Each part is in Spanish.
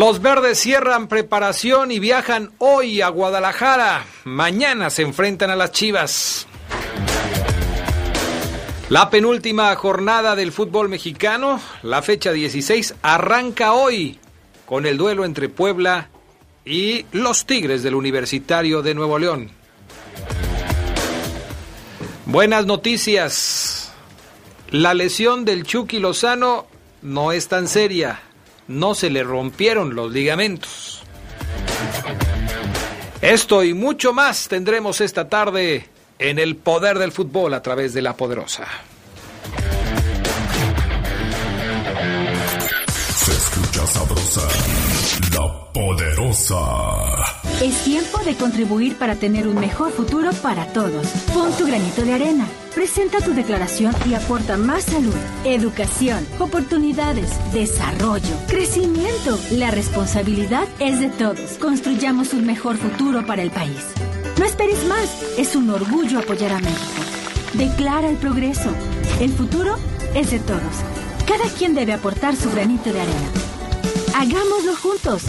Los verdes cierran preparación y viajan hoy a Guadalajara. Mañana se enfrentan a las Chivas. La penúltima jornada del fútbol mexicano, la fecha 16, arranca hoy con el duelo entre Puebla y los Tigres del Universitario de Nuevo León. Buenas noticias. La lesión del Chucky Lozano no es tan seria no se le rompieron los ligamentos. Esto y mucho más tendremos esta tarde en el poder del fútbol a través de la poderosa. Se escucha sabrosa, la poderosa. Es tiempo de contribuir para tener un mejor futuro para todos. Pon tu granito de arena. Presenta tu declaración y aporta más salud, educación, oportunidades, desarrollo, crecimiento. La responsabilidad es de todos. Construyamos un mejor futuro para el país. No esperes más. Es un orgullo apoyar a México. Declara el progreso. El futuro es de todos. Cada quien debe aportar su granito de arena. Hagámoslo juntos.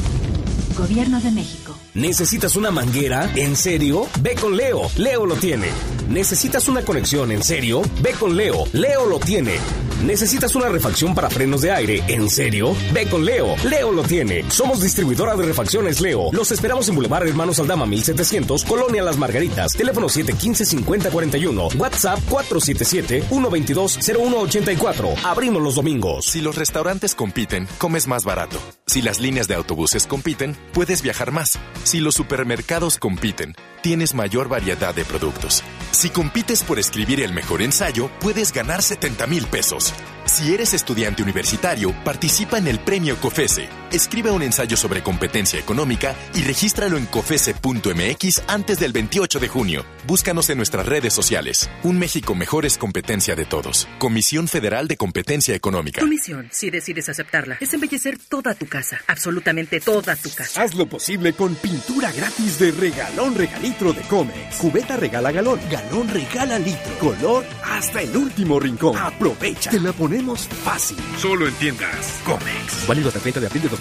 Gobierno de México. ¿Necesitas una manguera? ¿En serio? Ve con Leo. Leo lo tiene. ¿Necesitas una conexión? ¿En serio? Ve con Leo. Leo lo tiene. ¿Necesitas una refacción para frenos de aire? ¿En serio? Ve con Leo. Leo lo tiene. Somos distribuidora de refacciones Leo. Los esperamos en Boulevard Hermanos Aldama 1700, Colonia Las Margaritas. Teléfono 715-5041. WhatsApp 477-122-0184. Abrimos los domingos. Si los restaurantes compiten, comes más barato. Si las líneas de autobuses compiten, puedes viajar más. Si los supermercados compiten, tienes mayor variedad de productos. Si compites por escribir el mejor ensayo, puedes ganar 70 mil pesos. Si eres estudiante universitario, participa en el premio COFESE. Escribe un ensayo sobre competencia económica y regístralo en cofese.mx antes del 28 de junio. Búscanos en nuestras redes sociales. Un México mejor es competencia de todos. Comisión Federal de Competencia Económica. Tu misión, si decides aceptarla, es embellecer toda tu casa. Absolutamente toda tu casa. Haz lo posible con pintura gratis de regalón regalitro de Comex. Cubeta regala galón, galón regala litro. Color hasta el último rincón. Aprovecha. Te la ponemos fácil. Solo en tiendas Comex. Válido hasta el 30 de abril de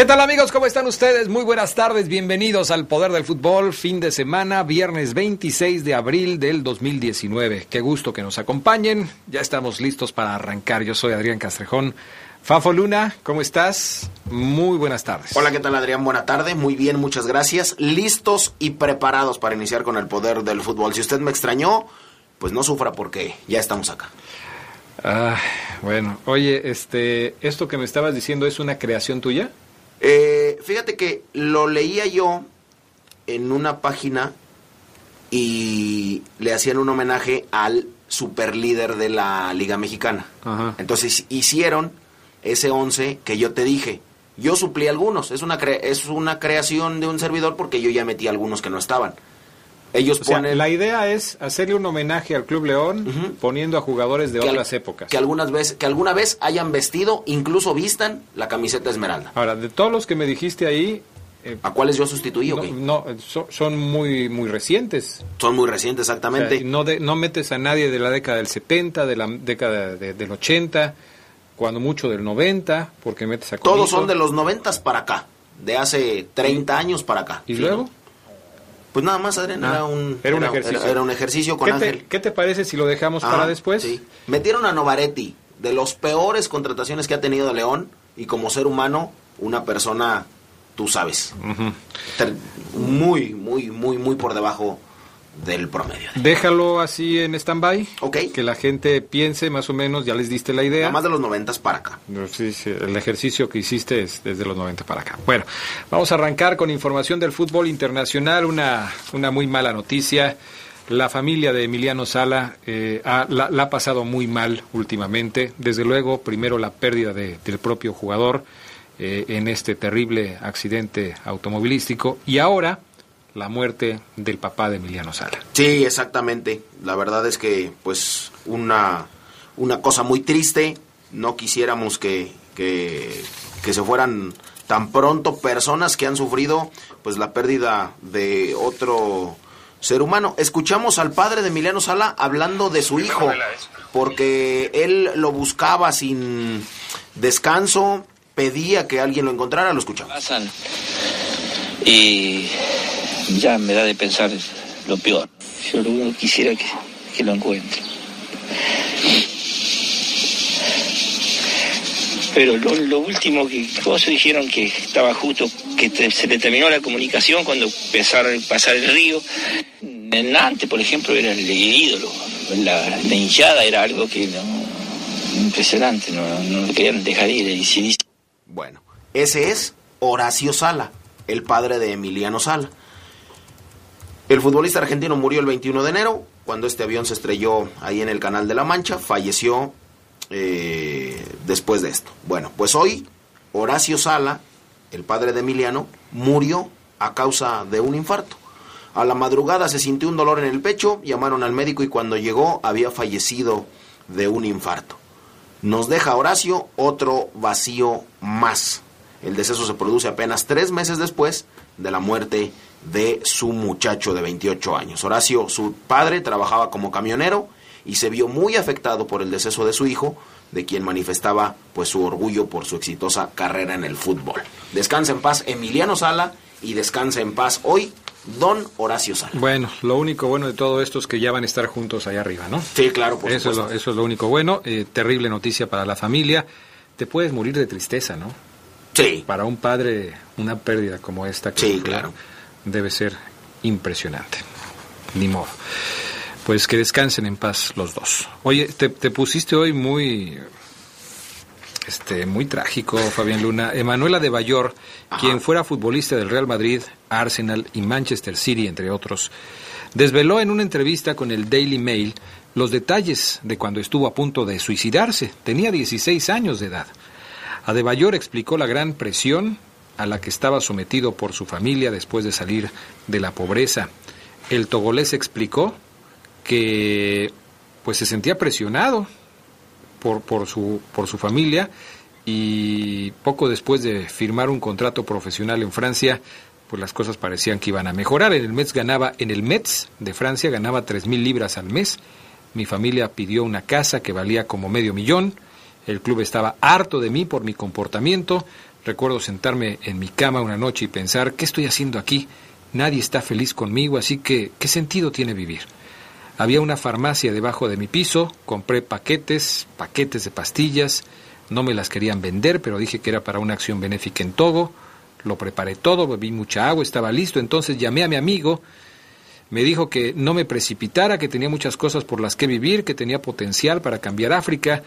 ¿Qué tal amigos? ¿Cómo están ustedes? Muy buenas tardes, bienvenidos al Poder del Fútbol, fin de semana, viernes 26 de abril del 2019. Qué gusto que nos acompañen, ya estamos listos para arrancar. Yo soy Adrián Castrejón. Fafo Luna, ¿cómo estás? Muy buenas tardes. Hola, ¿qué tal Adrián? Buena tarde, muy bien, muchas gracias. Listos y preparados para iniciar con el Poder del Fútbol. Si usted me extrañó, pues no sufra porque ya estamos acá. Ah, bueno, oye, este, esto que me estabas diciendo es una creación tuya. Eh, fíjate que lo leía yo en una página y le hacían un homenaje al super líder de la Liga Mexicana. Ajá. Entonces hicieron ese 11 que yo te dije. Yo suplí algunos. Es una, cre- es una creación de un servidor porque yo ya metí algunos que no estaban. Ellos O sea, ponen la idea es hacerle un homenaje al Club León poniendo a jugadores de que al- otras épocas. que algunas veces que alguna vez hayan vestido, incluso vistan la camiseta esmeralda. Ahora, de todos los que me dijiste ahí, eh, ¿A cuáles yo sustituí no, no, so- son muy muy recientes. Son muy recientes, O sea, exactamente. no, de- no metes a nadie de la década del 70, de la década de- del 80, cuando mucho del 90, porque metes a Todos son de los noventas para acá, de hace 30 años para acá. ¿Y luego? Pues nada más, Adrián, Ah, era un, era un ejercicio. era un ejercicio con ¿Qué Ángel. te, qué te parece si lo dejamos Ah, para después? sí. Metieron a Novaretti, de los peores contrataciones que ha tenido León, y como ser humano, una persona, tú sabes, muy, muy, muy, muy por debajo del promedio. Déjalo así en stand-by. Ok. Que la gente piense más o menos, ya les diste la idea. Nada más de los noventas para acá. Sí, sí, el ejercicio que hiciste es desde los 90 para acá. Bueno, vamos a arrancar con información del fútbol internacional. Una, una muy mala noticia. La familia de Emiliano Sala eh, ha- la, la ha pasado muy mal últimamente. Desde luego, primero la pérdida de- del propio jugador eh, en este terrible accidente automovilístico y ahora la muerte del papá de Emiliano Sala. Sí, exactamente. La verdad es que, pues, una, una cosa muy triste. No quisiéramos que, que, que se fueran tan pronto personas que han sufrido, pues, la pérdida de otro ser humano. Escuchamos al padre de Emiliano Sala hablando de su hijo, porque él lo buscaba sin descanso, pedía que alguien lo encontrara, lo escuchamos. pasan y ya me da de pensar lo peor. Yo lo único que quisiera que, que lo encuentre. Pero lo, último que vos dijeron que estaba justo, que te- se le terminó la comunicación cuando empezaron a pasar el río. En Nantes, por ejemplo, era el, ídolo. La, la hinchada era algo que no, impresionante, no, no lo querían dejar ir. Y Bueno, ese es Horacio Sala, el padre de Emiliano Sala. El futbolista argentino murió el 21 de enero, cuando este avión se estrelló ahí en el Canal de la Mancha, falleció eh, después de esto. Bueno, pues hoy Horacio Sala, el padre de Emiliano, murió a causa de un infarto. A la madrugada se sintió un dolor en el pecho, llamaron al médico y cuando llegó había fallecido de un infarto. Nos deja Horacio otro vacío más. El deceso se produce apenas tres meses después de la muerte de su muchacho de 28 años. Horacio, su padre, trabajaba como camionero y se vio muy afectado por el deceso de su hijo, de quien manifestaba pues su orgullo por su exitosa carrera en el fútbol. Descansa en paz Emiliano Sala y descansa en paz hoy Don Horacio Sala. Bueno, lo único bueno de todo esto es que ya van a estar juntos allá arriba, ¿no? Sí, claro, por eso, es supuesto. lo, eso es lo único bueno. Eh, terrible noticia para la familia. Te puedes morir de tristeza, ¿no? Sí. Para un padre, una pérdida como esta que Sí, claro. Debe ser impresionante. Ni modo. Pues que descansen en paz los dos. Oye, te, te pusiste hoy muy este muy trágico, Fabián Luna. Emanuela de Bayor, quien fuera futbolista del Real Madrid, Arsenal y Manchester City, entre otros, desveló en una entrevista con el Daily Mail los detalles de cuando estuvo a punto de suicidarse. Tenía 16 años de edad. Adebayor explicó la gran presión a la que estaba sometido por su familia después de salir de la pobreza. El togolés explicó que pues se sentía presionado por, por, su, por su familia y poco después de firmar un contrato profesional en Francia, pues las cosas parecían que iban a mejorar. En el Metz ganaba, en el Metz de Francia ganaba tres mil libras al mes. Mi familia pidió una casa que valía como medio millón. El club estaba harto de mí por mi comportamiento. Recuerdo sentarme en mi cama una noche y pensar, ¿qué estoy haciendo aquí? Nadie está feliz conmigo, así que, ¿qué sentido tiene vivir? Había una farmacia debajo de mi piso, compré paquetes, paquetes de pastillas, no me las querían vender, pero dije que era para una acción benéfica en Togo, lo preparé todo, bebí mucha agua, estaba listo, entonces llamé a mi amigo, me dijo que no me precipitara, que tenía muchas cosas por las que vivir, que tenía potencial para cambiar África.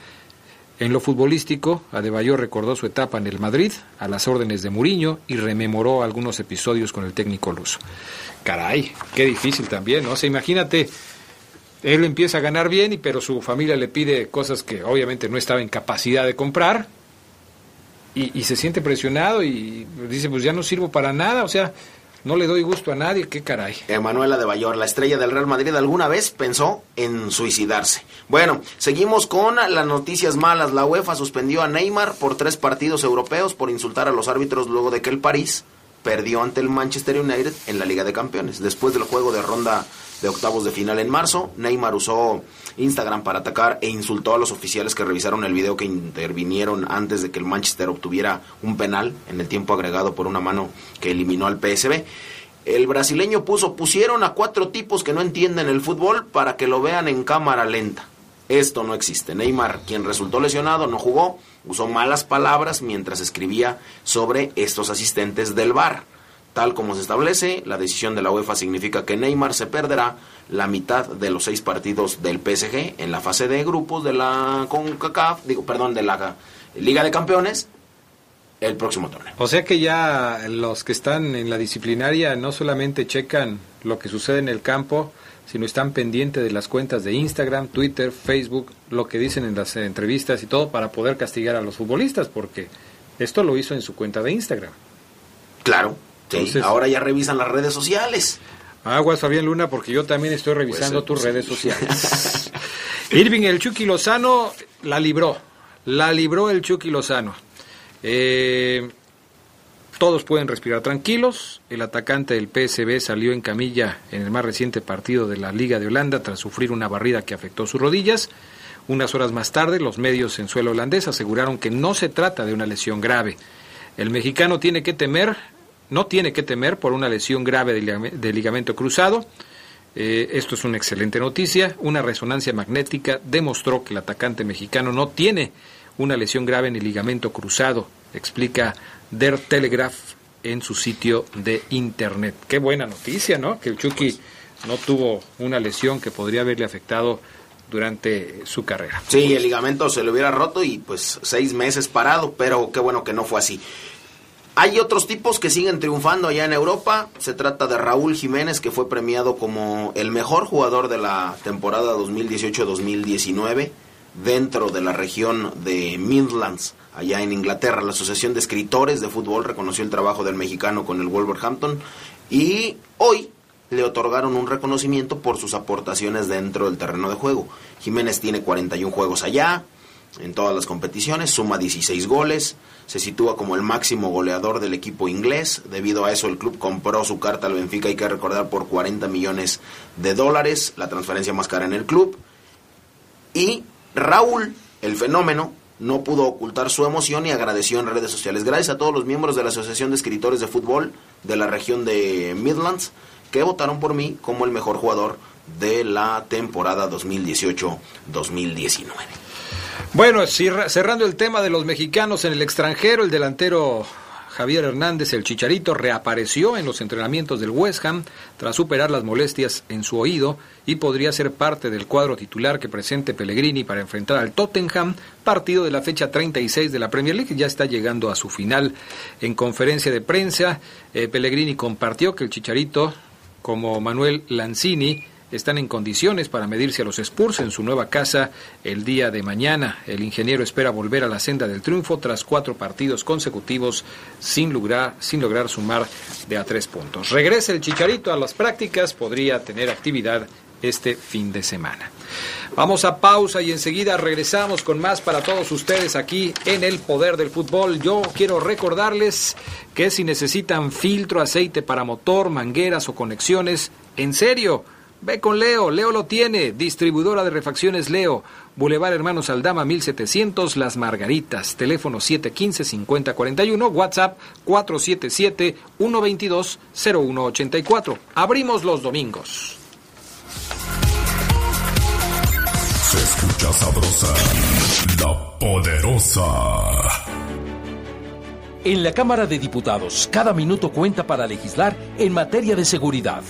En lo futbolístico, Adebayor recordó su etapa en el Madrid, a las órdenes de Muriño, y rememoró algunos episodios con el técnico luso. Caray, qué difícil también, ¿no? O sea, imagínate, él empieza a ganar bien, pero su familia le pide cosas que obviamente no estaba en capacidad de comprar, y, y se siente presionado y dice, pues ya no sirvo para nada, o sea, No le doy gusto a nadie, qué caray. Emanuela de Bayor, la estrella del Real Madrid, alguna vez pensó en suicidarse. Bueno, seguimos con las noticias malas. La UEFA suspendió a Neymar por tres partidos europeos por insultar a los árbitros luego de que el París perdió ante el Manchester United en la Liga de Campeones. Después del juego de ronda de octavos de final en marzo, Neymar usó Instagram para atacar e insultó a los oficiales que revisaron el video que intervinieron antes de que el Manchester obtuviera un penal en el tiempo agregado por una mano que eliminó al PSB. El brasileño puso, pusieron a cuatro tipos que no entienden el fútbol para que lo vean en cámara lenta. Esto no existe. Neymar, quien resultó lesionado, no jugó, usó malas palabras mientras escribía sobre estos asistentes del VAR. Tal como se establece, la decisión de la UEFA significa que Neymar se perderá la mitad de los seis partidos del PSG en la fase de grupos de la CONCACAF, digo, perdón, de la Liga de Campeones el próximo torneo. O sea que ya los que están en la disciplinaria no solamente checan lo que sucede en el campo, sino están pendientes de las cuentas de Instagram, Twitter, Facebook, lo que dicen en las entrevistas y todo para poder castigar a los futbolistas, porque esto lo hizo en su cuenta de Instagram. Claro, sí, ahora ya revisan las redes sociales. Aguas, Fabián Luna, porque yo también estoy revisando tus redes sociales. Irving, el Chucky Lozano la libró, la libró el Chucky Lozano. Eh, todos pueden respirar tranquilos. El atacante del PSB salió en camilla en el más reciente partido de la Liga de Holanda tras sufrir una barrida que afectó sus rodillas. Unas horas más tarde, los medios en suelo holandés aseguraron que no se trata de una lesión grave. El mexicano tiene que temer, no tiene que temer por una lesión grave de ligamento cruzado. Eh, esto es una excelente noticia. Una resonancia magnética demostró que el atacante mexicano no tiene una lesión grave en el ligamento cruzado, explica Der Telegraph en su sitio de internet. Qué buena noticia, ¿no? Que el Chucky no tuvo una lesión que podría haberle afectado durante su carrera. Sí, el ligamento se le hubiera roto y pues seis meses parado, pero qué bueno que no fue así. Hay otros tipos que siguen triunfando allá en Europa. Se trata de Raúl Jiménez, que fue premiado como el mejor jugador de la temporada 2018-2019 dentro de la región de Midlands, allá en Inglaterra. La Asociación de Escritores de Fútbol reconoció el trabajo del mexicano con el Wolverhampton y hoy le otorgaron un reconocimiento por sus aportaciones dentro del terreno de juego. Jiménez tiene 41 juegos allá, en todas las competiciones, suma 16 goles, se sitúa como el máximo goleador del equipo inglés. Debido a eso, el club compró su carta al Benfica, hay que recordar, por 40 millones de dólares, la transferencia más cara en el club. Y Raúl, el fenómeno, no pudo ocultar su emoción y agradeció en redes sociales. Gracias a todos los miembros de la Asociación de Escritores de Fútbol de la región de Midlands que votaron por mí como el mejor jugador de la temporada 2018-2019. Bueno, cerrando el tema de los mexicanos en el extranjero, el delantero Javier Hernández, el Chicharito, reapareció en los entrenamientos del West Ham tras superar las molestias en su oído y podría ser parte del cuadro titular que presente Pellegrini para enfrentar al Tottenham, partido de la fecha 36 de la Premier League, ya está llegando a su final. En conferencia de prensa, eh, Pellegrini compartió que el Chicharito, como Manuel Lanzini, están en condiciones para medirse a los Spurs en su nueva casa el día de mañana. El ingeniero espera volver a la senda del triunfo tras cuatro partidos consecutivos sin lograr, sin lograr sumar de a tres puntos. Regresa el Chicharito a las prácticas, podría tener actividad este fin de semana. Vamos a pausa y enseguida regresamos con más para todos ustedes aquí en el Poder del Fútbol. Yo quiero recordarles que si necesitan filtro, aceite para motor, mangueras o conexiones, en serio, Ve con Leo, Leo lo tiene, distribuidora de refacciones Leo, Boulevard Hermanos Aldama 1700 Las Margaritas, teléfono 715-5041, WhatsApp 477-122-0184. Abrimos los domingos. Se escucha sabrosa, la poderosa. En la Cámara de Diputados, cada minuto cuenta para legislar en materia de seguridad.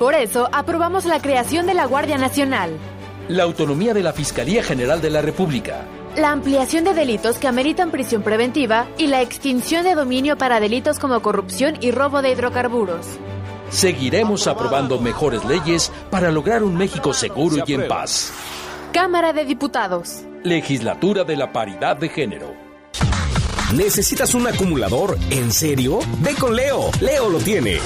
Por eso, aprobamos la creación de la Guardia Nacional. La autonomía de la Fiscalía General de la República. La ampliación de delitos que ameritan prisión preventiva y la extinción de dominio para delitos como corrupción y robo de hidrocarburos. Seguiremos aprobando mejores leyes para lograr un México seguro y en paz. Cámara de Diputados. Legislatura de la Paridad de Género. ¿Necesitas un acumulador? ¿En serio? Ve con Leo. Leo lo tiene.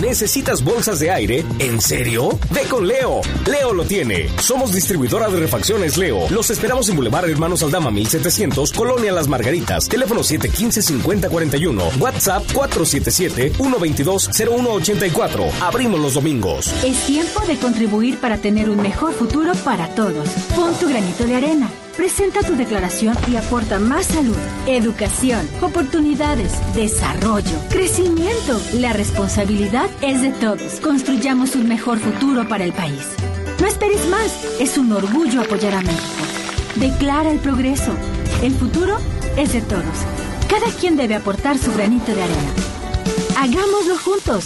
¿Necesitas bolsas de aire? ¿En serio? Ve con Leo. Leo lo tiene. Somos distribuidora de refacciones Leo. Los esperamos en Boulevard Hermanos Aldama 1700, Colonia Las Margaritas. Teléfono 715-5041. WhatsApp 477-122-0184. Abrimos los domingos. Es tiempo de contribuir para tener un mejor futuro para todos. Pon tu granito de arena. Presenta tu declaración y aporta más salud, educación, oportunidades, desarrollo, crecimiento. La responsabilidad es de todos. Construyamos un mejor futuro para el país. No esperes más. Es un orgullo apoyar a México. Declara el progreso. El futuro es de todos. Cada quien debe aportar su granito de arena. Hagámoslo juntos.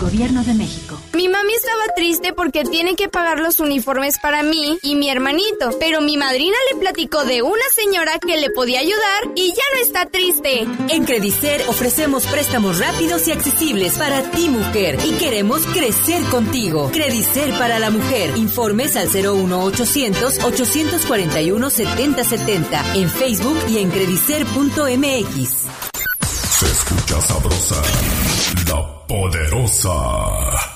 Gobierno de México. Mi mami estaba triste porque tiene que pagar los uniformes para mí y mi hermanito, pero mi madrina le platicó de una señora que le podía ayudar y ya no está triste. En Credicer ofrecemos préstamos rápidos y accesibles para ti mujer y queremos crecer contigo. Credicer para la mujer. Informes al 01800 841 7070 en Facebook y en credicer.mx. Se escucha sabrosa, la poderosa.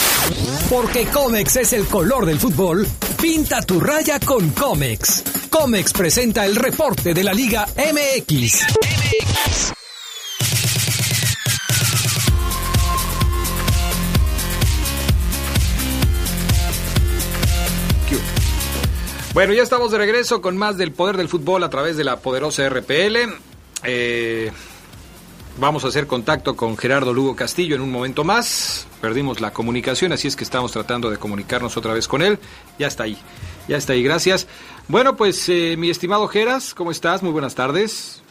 Porque Comex es el color del fútbol, pinta tu raya con Comex. Comex presenta el reporte de la Liga MX. Bueno, ya estamos de regreso con más del poder del fútbol a través de la poderosa RPL. Eh, vamos a hacer contacto con Gerardo Lugo Castillo en un momento más. Perdimos la comunicación, así es que estamos tratando de comunicarnos otra vez con él. Ya está ahí, ya está ahí, gracias. Bueno, pues eh, mi estimado Geras, ¿cómo estás? Muy buenas tardes.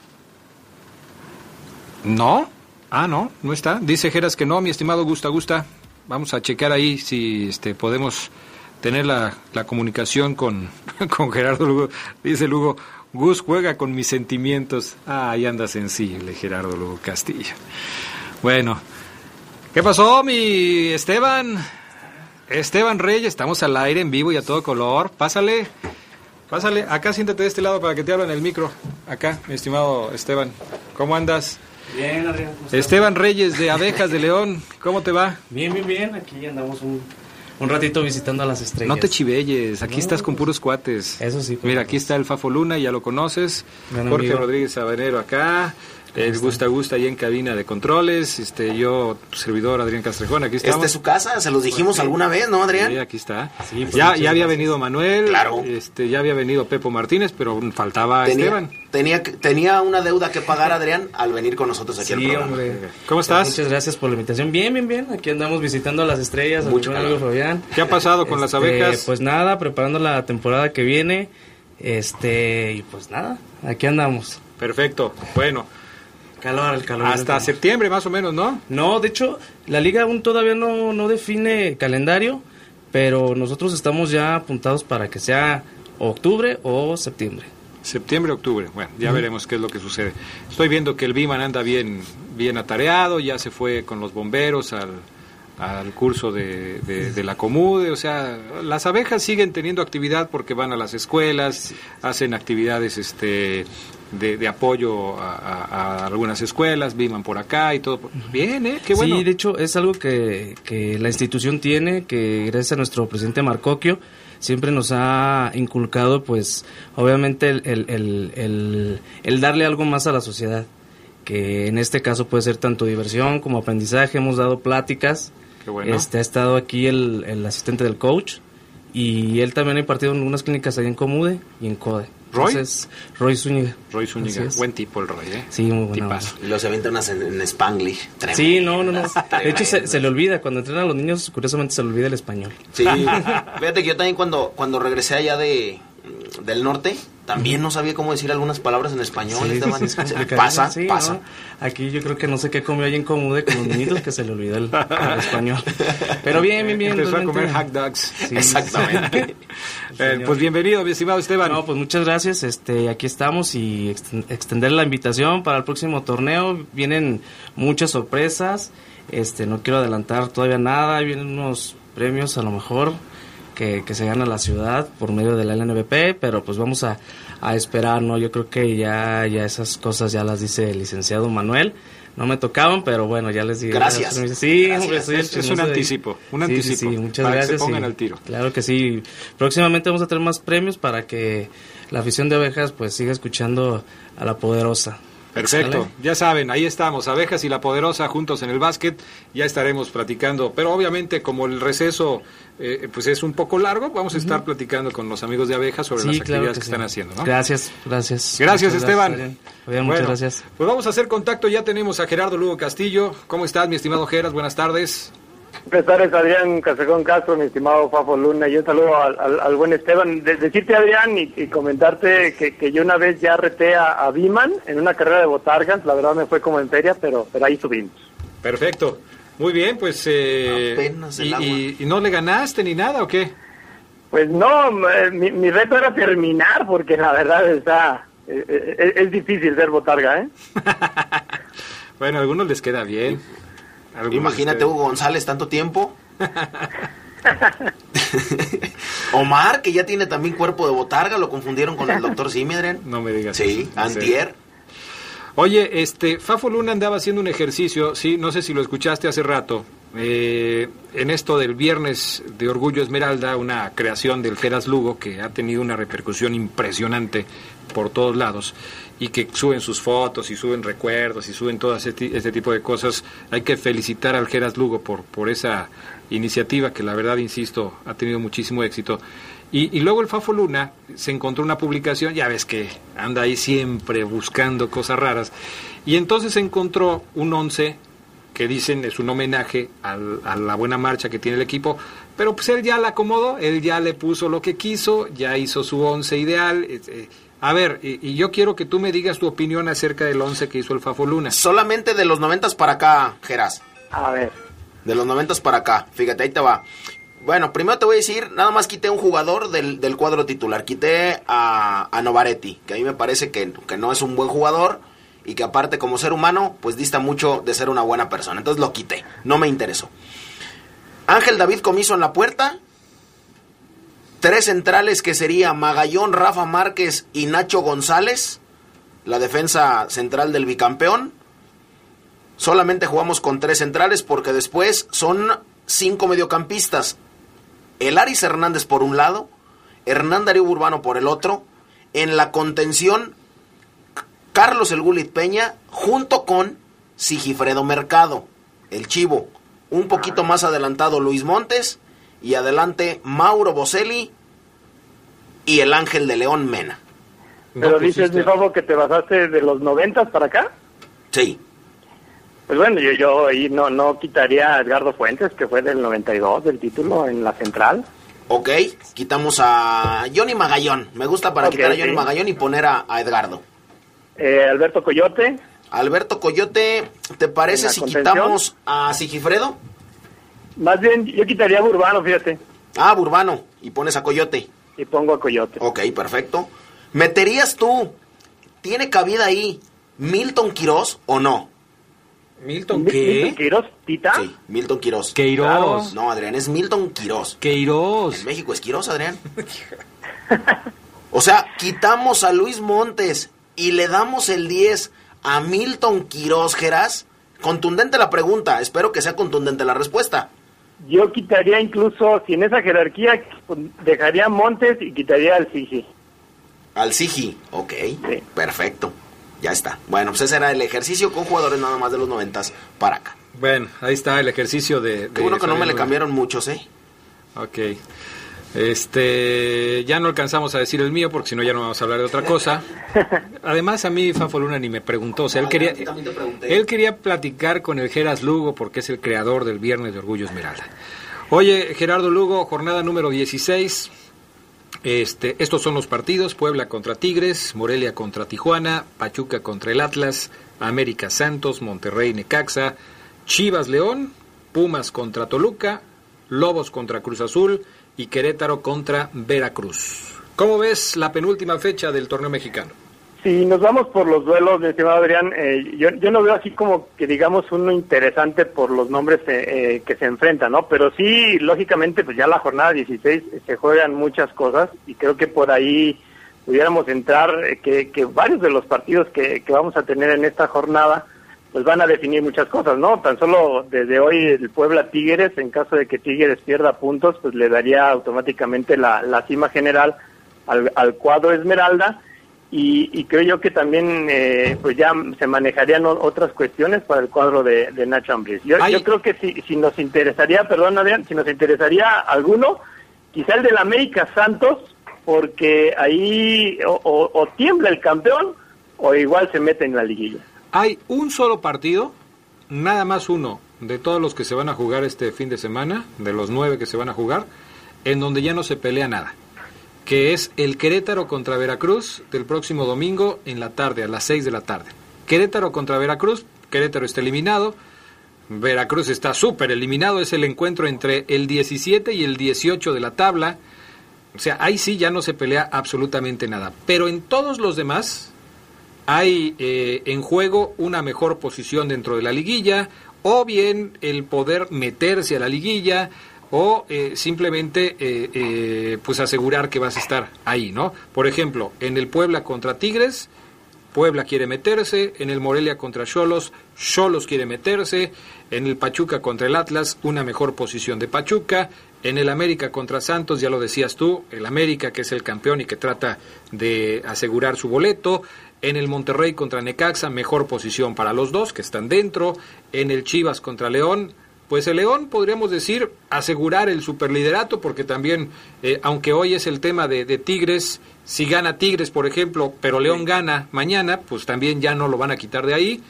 ¿No? Ah, no, no está. Dice Geras que no, mi estimado Gusta Gusta. Vamos a checar ahí si este, podemos tener la, la comunicación con, con Gerardo Lugo. Dice Lugo, Gus juega con mis sentimientos. Ah, ahí anda sensible Gerardo Lugo Castillo. Bueno, ¿qué pasó, mi Esteban? Esteban Reyes, estamos al aire en vivo y a todo color. Pásale, pásale. Acá siéntate de este lado para que te hablen el micro. Acá, mi estimado Esteban. ¿Cómo andas? Bien, Adrián. Esteban Reyes de Abejas de León, ¿cómo te va? Bien, bien, bien. Aquí andamos un, un ratito visitando a las estrellas. No te chivelles, aquí No, estás con puros cuates. Eso sí. Mira, aquí está el Fafo Luna, ya lo conoces. Jorge amigo. Rodríguez Sabanero acá. El Gusta Gusta ahí en cabina de controles. Este, yo, tu servidor Adrián Castrejón, aquí estamos. Esta es su casa, se los dijimos alguna vez, ¿no, Adrián? Sí, aquí está. Sí, pues, ya, ya había venido Manuel. Claro. Este, ya había venido Pepo Martínez, pero faltaba Tenía, Esteban. tenía, tenía una deuda que pagar Adrián al venir con nosotros aquí al Sí, programa. hombre. ¿Cómo estás? Muchas gracias por la invitación. Bien, bien, bien. Aquí andamos visitando a las estrellas. Mucho amigo. Fabián. ¿Qué ha pasado con las Este, abejas? Pues nada, preparando la temporada que viene. Este, y pues nada, aquí andamos. Perfecto. Bueno, Calor, el calor. hasta calor. septiembre más o menos, ¿no? No, de hecho, la liga aún todavía no, no define calendario, pero nosotros estamos ya apuntados para que sea octubre o septiembre. Septiembre, octubre. Bueno, ya veremos qué es lo que sucede. Estoy viendo que el Biman anda bien, bien atareado, ya se fue con los bomberos al, al curso de, de- de la Comude. O sea, las abejas siguen teniendo actividad porque van a las escuelas, hacen actividades este, de, de apoyo a, a- a algunas escuelas, Biman por acá y todo. Bien, ¿eh? Qué bueno. Sí, de hecho es algo que, que la institución tiene, que gracias a nuestro presidente Marcoquio siempre nos ha inculcado, pues obviamente el, el, el, darle algo más a la sociedad, que en este caso puede ser tanto diversión como aprendizaje, hemos dado pláticas, Qué bueno. este ha estado aquí el, el asistente del coach y él también ha impartido en unas clínicas ahí en Comude y en CODE. ¿Roy? Entonces, Roy Zúñiga. Roy Zúñiga, Así es. buen tipo el Roy, ¿eh? Sí, muy Tipazo. Y los avienta unas en, en Spanglish. Tremendo. Sí, no, no, no. De hecho, se, se le olvida. Cuando entrenan a los niños, curiosamente se le olvida el español. Sí, fíjate que yo también cuando, cuando regresé allá de del norte, también no sabía cómo decir algunas palabras en español. Sí, Esteban. es pasa, Sí, pasa. ¿no? Aquí yo creo que no sé qué comió ahí en Comude con los niñitos que se le olvidó el, el español. Pero bien, bien, bien. Empezó a comer hack dogs. Sí, Exactamente. Eh, pues bienvenido, mi estimado Esteban. No, pues muchas gracias. Este, aquí estamos y exten- extender la invitación para el próximo torneo. Vienen muchas sorpresas. Este, no quiero adelantar todavía nada. Vienen unos premios a lo mejor que, que se gana la ciudad por medio de la LNBP, pero pues vamos a, a esperar, ¿no? Yo creo que ya, ya esas cosas ya las dice el licenciado Manuel. no me tocaban, pero bueno, ya les digo. Gracias. Sí, Gracias. soy Es- un anticipo, un Sí, anticipo, Sí, muchas para que se gracias. pongan al tiro. Claro que sí. Próximamente vamos a tener más premios para que la afición de abejas pues siga escuchando a la poderosa. Perfecto, ya saben, ahí estamos, Abejas y la Poderosa juntos en el básquet, ya estaremos platicando, pero obviamente como el receso eh, pues es un poco largo, vamos a estar platicando con los amigos de Abejas sobre Sí, las claro actividades que, sí. están haciendo, ¿no? Gracias, gracias. Gracias, Muchas Esteban. Muchas gracias. Pues vamos a hacer contacto, ya tenemos a Gerardo Lugo Castillo. ¿Cómo estás, mi estimado Geras? Buenas tardes. Buenas tardes, Adrián Casegón Castro, mi estimado Fafo Luna, y un saludo al, al- al buen Esteban. De- decirte, Adrián, y, y comentarte que, que yo una vez ya reté a, a Biman en una carrera de botargas, la verdad me fue como en feria, pero, pero ahí subimos. Perfecto. Muy bien, pues... eh, Apenas el y, agua. y- y no le ganaste ni nada o qué? Pues no, eh, mi, mi reto era terminar, porque la verdad está... eh, eh, es, es difícil ser botarga, ¿eh? Bueno, a algunos les queda bien. Imagínate Hugo González tanto tiempo. Omar, que ya tiene también cuerpo de botarga, lo confundieron con el doctor Simedren. No me digas Sí, eso, antier. Oye, este, Fafo Luna andaba haciendo un ejercicio, sí, no sé si lo escuchaste hace rato, eh, en esto del Viernes de Orgullo Esmeralda, una creación del Geras Lugo que ha tenido una repercusión impresionante por todos lados y que suben sus fotos y suben recuerdos y suben todo ese, ti- este tipo de cosas. Hay que felicitar al Geras Lugo por, por esa iniciativa que la verdad, insisto, ha tenido muchísimo éxito. Y, luego el Fafo Luna se encontró una publicación, ya ves que anda ahí siempre buscando cosas raras, y entonces encontró un once que dicen es un homenaje al- a la buena marcha que tiene el equipo, pero pues él ya la acomodó, él ya le puso lo que quiso, ya hizo su once ideal. eh, eh, a ver, y, y yo quiero que tú me digas tu opinión acerca del once que hizo el Fafo Luna. Solamente de los noventas para acá, Geras. A ver. De los noventas para acá. Fíjate, ahí te va. Bueno, primero te voy a decir, nada más quité un jugador del, del cuadro titular. Quité a, a Novaretti, que a mí me parece que, que no es un buen jugador y que aparte como ser humano, pues dista mucho de ser una buena persona. Entonces lo quité, no me interesó. Ángel David Comiso en la puerta. Tres centrales que sería Magallón, Rafa Márquez y Nacho González. La defensa central del bicampeón. Solamente jugamos con tres centrales porque después son cinco mediocampistas. El Aris Hernández por un lado, Hernán Darío Urbano por el otro. En la contención, Carlos El Gulit Peña junto con Sigifredo Mercado, el Chivo. Un poquito más adelantado Luis Montes y adelante Mauro Boselli y el Ángel de León Mena. Pero dices, mi Fafo, que te basaste de los noventas para acá. Sí. Pues bueno, yo, yo ahí no, no quitaría a Edgardo Fuentes, que fue del 92, del título en la central. Ok, quitamos a Johnny Magallón. Me gusta para quitar a Johnny sí. Magallón y poner a, a Edgardo. Eh, Alberto Coyote. Alberto Coyote, ¿te parece si contención. quitamos a Sigifredo? Más bien, yo quitaría a Burbano, fíjate. Ah, Burbano, y pones a Coyote. Y pongo a Coyote. Ok, perfecto. ¿Meterías tú, tiene cabida ahí, Milton Quirós o no? ¿Milton ¿Milton Quirós, Tita? Sí, Milton Quirós. Queiroz. No, Adrián, es Milton Quirós. Queiroz. En México es Quirós, Adrián. o sea, quitamos a Luis Montes y le damos el 10 a Milton Quirós, Geras. Contundente la pregunta, espero que sea contundente la respuesta. Yo quitaría incluso, si en esa jerarquía, pues, dejaría Montes y quitaría al Fiji. Al Sigi, ok, perfecto, ya está. Bueno, pues ese era el ejercicio con jugadores nada más de los noventas para acá. Bueno, ahí está el ejercicio de... Qué bueno que no me le cambiaron muchos, ¿eh? Ok. Este, ya no alcanzamos a decir el mío porque si no ya no vamos a hablar de otra cosa. Además a mí Fafo Luna ni me preguntó, o sea, él quería él quería platicar con el Geras Lugo porque es el creador del Viernes de Orgullo Esmeralda. Oye, Gerardo Lugo, jornada número 16. Este, estos son los partidos: Puebla contra Tigres, Morelia contra Tijuana, Pachuca contra el Atlas, América Santos, Monterrey Necaxa, Chivas León, Pumas contra Toluca, Lobos contra Cruz Azul y Querétaro contra Veracruz. ¿Cómo ves la penúltima fecha del torneo mexicano? Si nos vamos por los duelos, mi estimado Adrián, eh, yo, no veo así como que digamos uno interesante por los nombres eh, eh, que se enfrentan, ¿no? Pero sí, lógicamente, pues ya la jornada 16 se juegan muchas cosas y creo que por ahí pudiéramos entrar, eh, que, varios de los partidos que vamos a tener en esta jornada, pues van a definir muchas cosas, ¿no? Tan solo desde hoy el Puebla Tigres, en caso de que Tigres pierda puntos, pues le daría automáticamente la, la cima general al, al cuadro Esmeralda y, creo yo que también eh, pues ya se manejarían otras cuestiones para el cuadro de, Nacho Ambriz. Yo, yo, creo que si, si nos interesaría, perdón Adrián, si nos interesaría alguno, quizá el del América Santos, porque ahí o, tiembla el campeón o igual se mete en la liguilla. Hay un solo partido, nada más uno, de todos los que se van a jugar este fin de semana, de los nueve que se van a jugar, en donde ya no se pelea nada que es el Querétaro contra Veracruz del próximo domingo en la tarde, a las 6 de la tarde. Querétaro contra Veracruz, Querétaro está eliminado, Veracruz está súper eliminado, es el encuentro entre el 17 y el 18 de la tabla. O sea, ahí sí ya no se pelea absolutamente nada. Pero en todos los demás hay eh, en juego una mejor posición dentro de la liguilla, o bien el poder meterse a la liguilla, o eh, simplemente eh, eh, pues asegurar que vas a estar ahí, ¿no? Por ejemplo, en el Puebla contra Tigres, Puebla quiere meterse, en el Morelia contra Cholos, Cholos quiere meterse, en el Pachuca contra el Atlas, una mejor posición de Pachuca, en el América contra Santos, ya lo decías tú, el América que es el campeón y que trata de asegurar su boleto, en el Monterrey contra Necaxa, mejor posición para los dos que están dentro, en el Chivas contra León, pues el León podríamos decir asegurar el superliderato, porque también, eh, aunque hoy es el tema de, Tigres, si gana Tigres, por ejemplo, pero León gana mañana, pues también ya no lo van a quitar de ahí.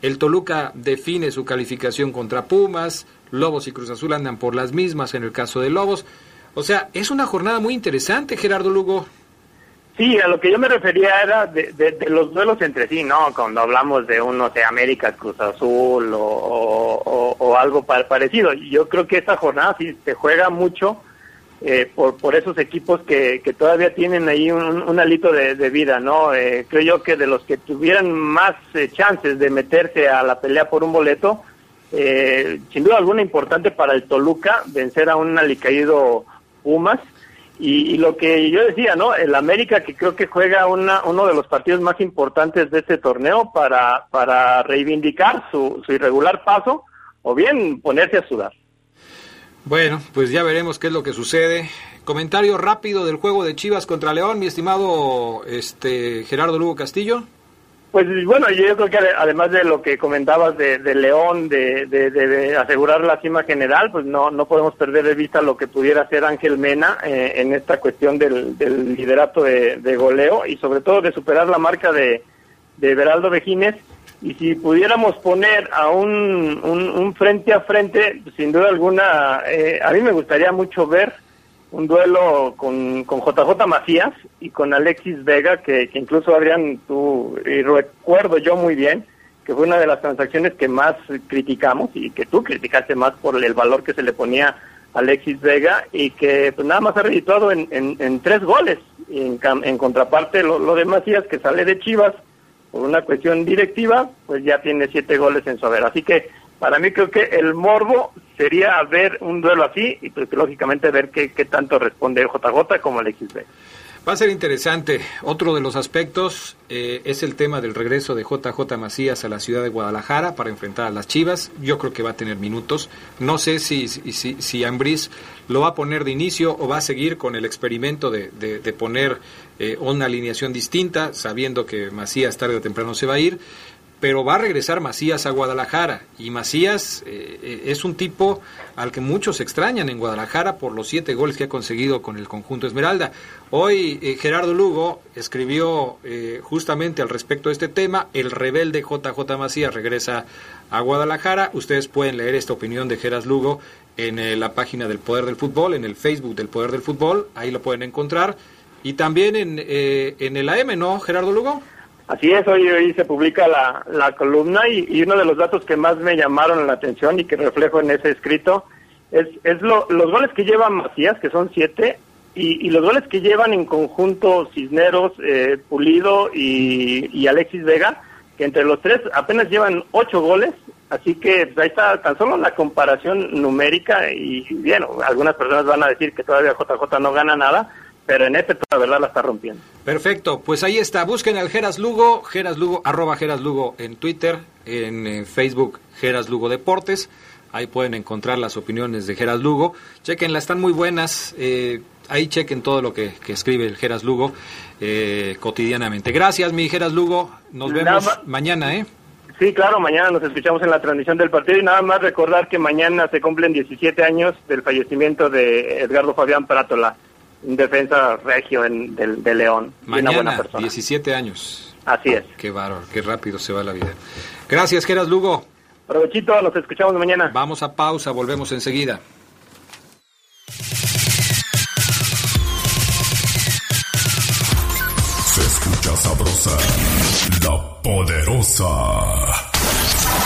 El Toluca define su calificación contra Pumas, Lobos y Cruz Azul andan por las mismas en el caso de Lobos. O sea, es una jornada muy interesante, Gerardo Lugo. Sí, a lo que yo me refería era de, los duelos entre sí, ¿no? Cuando hablamos de uno de América, Cruz Azul o, algo parecido. Yo creo que esta jornada sí se juega mucho eh, por, por esos equipos que, que todavía tienen ahí un, alito de, vida, ¿no? Eh, creo yo que de los que tuvieran más eh, chances de meterse a la pelea por un boleto, sin duda alguna importante para el Toluca vencer a un alicaído Pumas y, lo que yo decía, ¿no? El América que creo que juega una, uno de los partidos más importantes de este torneo para, para reivindicar su, su irregular paso o bien ponerse a sudar. Bueno, pues ya veremos qué es lo que sucede. Comentario rápido del juego de Chivas contra León, mi estimado este Gerardo Lugo Castillo. Pues bueno, yo creo que además de lo que comentabas de, León, de, asegurar la cima general, pues no, no podemos perder de vista lo que pudiera hacer Ángel Mena eh, en esta cuestión del, liderato de, goleo y sobre todo de superar la marca de, de Beraldo Vejines. Y si pudiéramos poner a un, un, frente a frente, sin duda alguna, eh, a mí me gustaría mucho ver un duelo con, con JJ Macías y con Alexis Vega, que, incluso Adrián, tú, y recuerdo yo muy bien, que fue una de las transacciones que más criticamos y que tú criticaste más por el valor que se le ponía a Alexis Vega y que pues nada más ha registrado en, en, tres goles. Y en, en contraparte, lo, lo de Macías, que sale de Chivas por una cuestión directiva, pues ya tiene siete goles en su haber. Así que para mí creo que el morbo sería ver un duelo así y pues, lógicamente ver qué, qué tanto responde JJ como el XB. Va a ser interesante. Otro de los aspectos eh, es el tema del regreso de JJ Macías a la ciudad de Guadalajara para enfrentar a las Chivas. Yo creo que va a tener minutos. No sé si, si, si Ambriz lo va a poner de inicio o va a seguir con el experimento de, de, poner eh, una alineación distinta, sabiendo que Macías tarde o temprano se va a ir pero va a regresar Macías a Guadalajara y Macías eh, eh, es un tipo al que muchos extrañan en Guadalajara por los siete goles que ha conseguido con el conjunto Esmeralda. Hoy eh, Gerardo Lugo escribió justamente al respecto de este tema, el rebelde JJ Macías regresa a Guadalajara. Ustedes pueden leer esta opinión de Gerardo Lugo en la página del Poder del Fútbol, en el Facebook del Poder del Fútbol, ahí lo pueden encontrar. Y también en, en el AM, ¿no, Gerardo Lugo? Así es, hoy, hoy se publica la, la columna y, uno de los datos que más me llamaron la atención y que reflejo en ese escrito es, es lo, los goles que lleva Macías, que son siete, y, los goles que llevan en conjunto Cisneros, eh, Pulido y, y, Alexis Vega, que entre los tres apenas llevan ocho goles, así que pues, ahí está tan solo la comparación numérica y bien, algunas personas van a decir que todavía JJ no gana nada, pero en este la verdad la está rompiendo. Perfecto, pues ahí está, busquen al Geras Lugo, Geras Lugo, arroba Geras Lugo en Twitter, en eh, Facebook Geras Lugo Deportes. Ahí pueden encontrar las opiniones de Geras Lugo. Chequenlas, están muy buenas. Eh, ahí chequen todo lo que, que escribe el Geras Lugo eh, cotidianamente. Gracias, mi Geras Lugo. Nos vemos ma- mañana, ¿eh? Sí, claro, mañana nos escuchamos en la transmisión del partido y nada más recordar que mañana se cumplen 17 años del fallecimiento de Edgardo Fabián Prátola, un defensa regio en, del, de León, y una buena Mañana, persona. 17 años. Así es. Qué bárbaro, qué rápido se va la vida. Gracias, Geras Lugo. Provechito, nos escuchamos mañana. Vamos a pausa, volvemos enseguida. Se escucha sabrosa, la poderosa.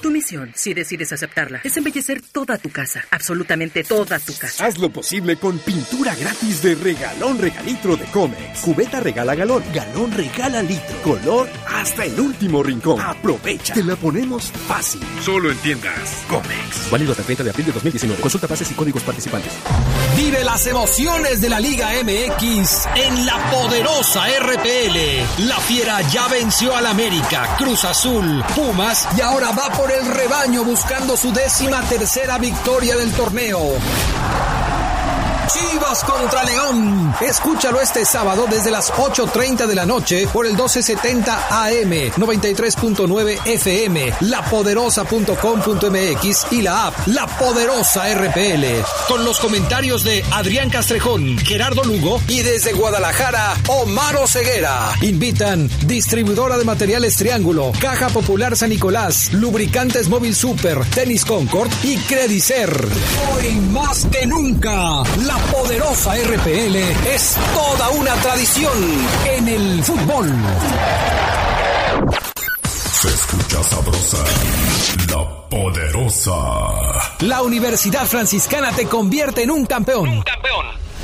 Tu misión, si decides aceptarla, es embellecer toda tu casa, absolutamente toda tu casa. Haz lo posible con pintura gratis de regalón regalitro de Comex. Cubeta regala galón, galón regala litro. Color hasta el último rincón. Aprovecha. Te la ponemos fácil. Solo en tiendas Comex. Válido hasta el 30 de abril de 2019. Consulta bases y códigos participantes. Vive las emociones de la Liga MX en la poderosa RPL. La Fiera ya venció al América, Cruz Azul, Pumas y ahora va por el rebaño buscando su décima tercera victoria del torneo. Chivas contra León. Escúchalo este sábado desde las 8.30 de la noche por el 1270 AM, 93.9 FM, lapoderosa.com.mx y la app La Poderosa RPL. Con los comentarios de Adrián Castrejón, Gerardo Lugo y desde Guadalajara, Omar Ceguera. Invitan distribuidora de materiales Triángulo, Caja Popular San Nicolás, Lubricantes Móvil Super, Tenis Concord y Credicer. Hoy más que nunca, la poderosa RPL es toda una tradición en el fútbol. Se escucha sabrosa, la poderosa. La Universidad Franciscana te convierte en un campeón.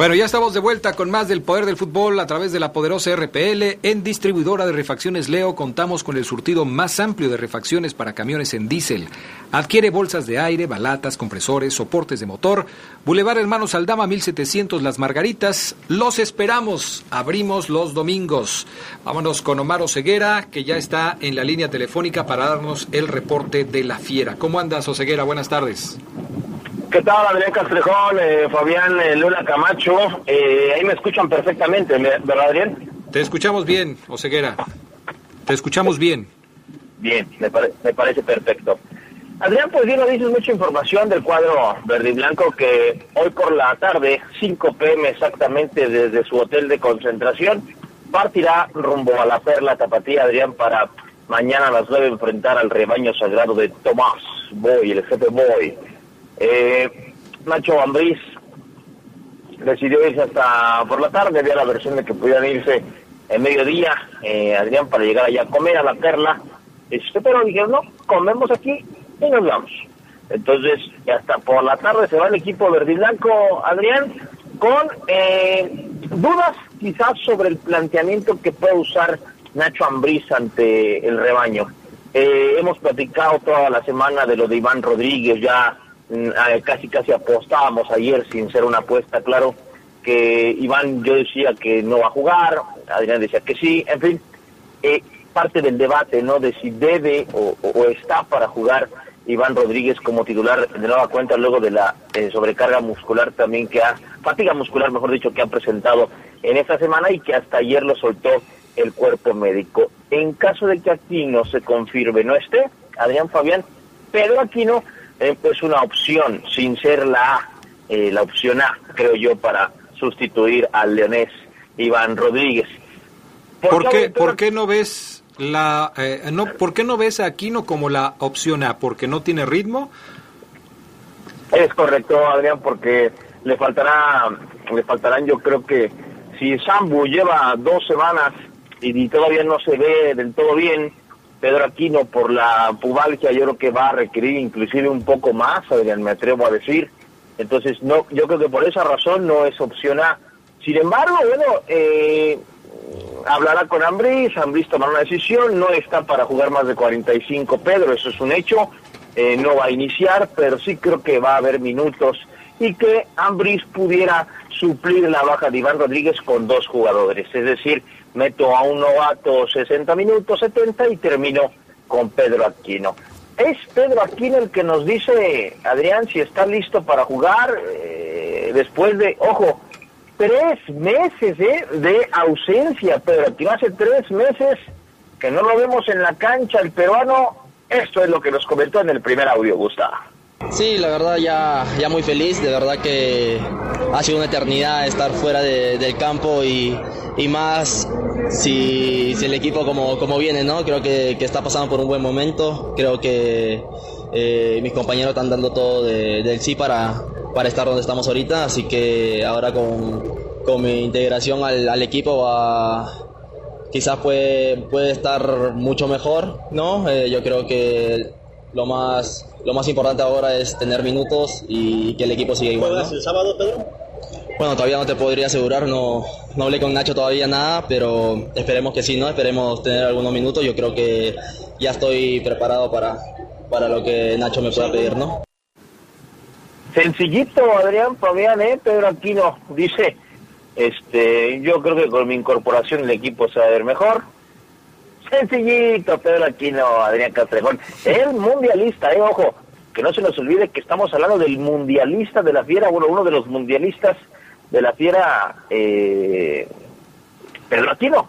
Bueno, ya estamos de vuelta con más del poder del fútbol a través de la poderosa RPL. En distribuidora de refacciones Leo contamos con el surtido más amplio de refacciones para camiones en diésel. Adquiere bolsas de aire, balatas, compresores, soportes de motor. Boulevard Hermanos Aldama 1700 Las Margaritas. Los esperamos. Abrimos los domingos. Vámonos con Omar Oseguera, que ya está en la línea telefónica para darnos el reporte de la fiera. ¿Cómo andas, Oseguera? Buenas tardes. ¿Qué tal, Adrián Castrejón, eh, Fabián eh, Lula Camacho? Eh, ahí me escuchan perfectamente, ¿me- ¿verdad, Adrián? Te escuchamos bien, Oseguera. Te escuchamos bien. Bien, me, pare- me parece perfecto. Adrián, pues bien, nos dices mucha información del cuadro verde y blanco que hoy por la tarde, 5 pm exactamente desde su hotel de concentración, partirá rumbo a la Perla Tapatía, Adrián, para mañana a las 9 enfrentar al rebaño sagrado de Tomás Boy, el jefe Boy. Eh, Nacho Ambriz decidió irse hasta por la tarde, había la versión de que pudieran irse en mediodía, eh, Adrián, para llegar allá a comer a la perla. Este, pero dijeron, no, comemos aquí y nos vamos. Entonces, hasta por la tarde se va el equipo verde blanco, Adrián, con eh, dudas quizás sobre el planteamiento que puede usar Nacho Ambriz ante el rebaño. Eh, hemos platicado toda la semana de lo de Iván Rodríguez, ya casi casi apostábamos ayer sin ser una apuesta, claro, que Iván yo decía que no va a jugar, Adrián decía que sí, en fin, eh, parte del debate, ¿no? De si debe o, o, está para jugar Iván Rodríguez como titular de nueva cuenta luego de la eh, sobrecarga muscular también que ha, fatiga muscular mejor dicho, que ha presentado en esta semana y que hasta ayer lo soltó el cuerpo médico. En caso de que Aquino se confirme no esté, Adrián Fabián, Pedro Aquino es una opción, sin ser la eh, la opción A, creo yo, para sustituir al leonés Iván Rodríguez. ¿Por, qué, ¿por qué no ves la eh, no por qué no ves a Aquino como la opción A? ¿Porque no tiene ritmo? Es correcto, Adrián, porque le faltará le faltarán yo creo que si Sambu lleva dos semanas y todavía no se ve del todo bien, Pedro Aquino por la pubalgia yo creo que va a requerir inclusive un poco más, Adrián, me atrevo a decir. Entonces, no, yo creo que por esa razón no es opción A. Sin embargo, bueno, eh, hablará con Ambris, Ambris tomará una decisión, no está para jugar más de 45 Pedro, eso es un hecho, eh, no va a iniciar, pero sí creo que va a haber minutos y que Ambris pudiera suplir la baja de Iván Rodríguez con dos jugadores, es decir, meto a un novato 60 minutos, 70 y termino con Pedro Aquino. Es Pedro Aquino el que nos dice, Adrián, si está listo para jugar eh, después de, ojo, tres meses ¿eh? de ausencia, Pedro Aquino. Hace tres meses que no lo vemos en la cancha, el peruano. Esto es lo que nos comentó en el primer audio, Gustavo. Sí, la verdad ya, ya muy feliz, de verdad que ha sido una eternidad estar fuera de, del campo y, y más si, si, el equipo como, como viene, ¿no? Creo que, que, está pasando por un buen momento, creo que eh, mis compañeros están dando todo de, del sí para, para estar donde estamos ahorita, así que ahora con, con mi integración al, equipo va, quizás puede, puede estar mucho mejor, ¿no? Eh, yo creo que lo más, lo más importante ahora es tener minutos y que el equipo siga igual. ¿no? el sábado, Pedro? Bueno, todavía no te podría asegurar, no, no hablé con Nacho todavía nada, pero esperemos que sí, ¿no? Esperemos tener algunos minutos. Yo creo que ya estoy preparado para, para lo que Nacho me pueda pedir, ¿no? Sencillito, Adrián Fabián, ¿eh? Pedro Aquino dice, este, yo creo que con mi incorporación el equipo se va a ver mejor. Sencillito, Pedro Aquino, Adrián Castrejón. El mundialista, eh, ojo, que no se nos olvide que estamos hablando del mundialista de la fiera, bueno, uno de los mundialistas de la fiera, eh, Pedro Aquino.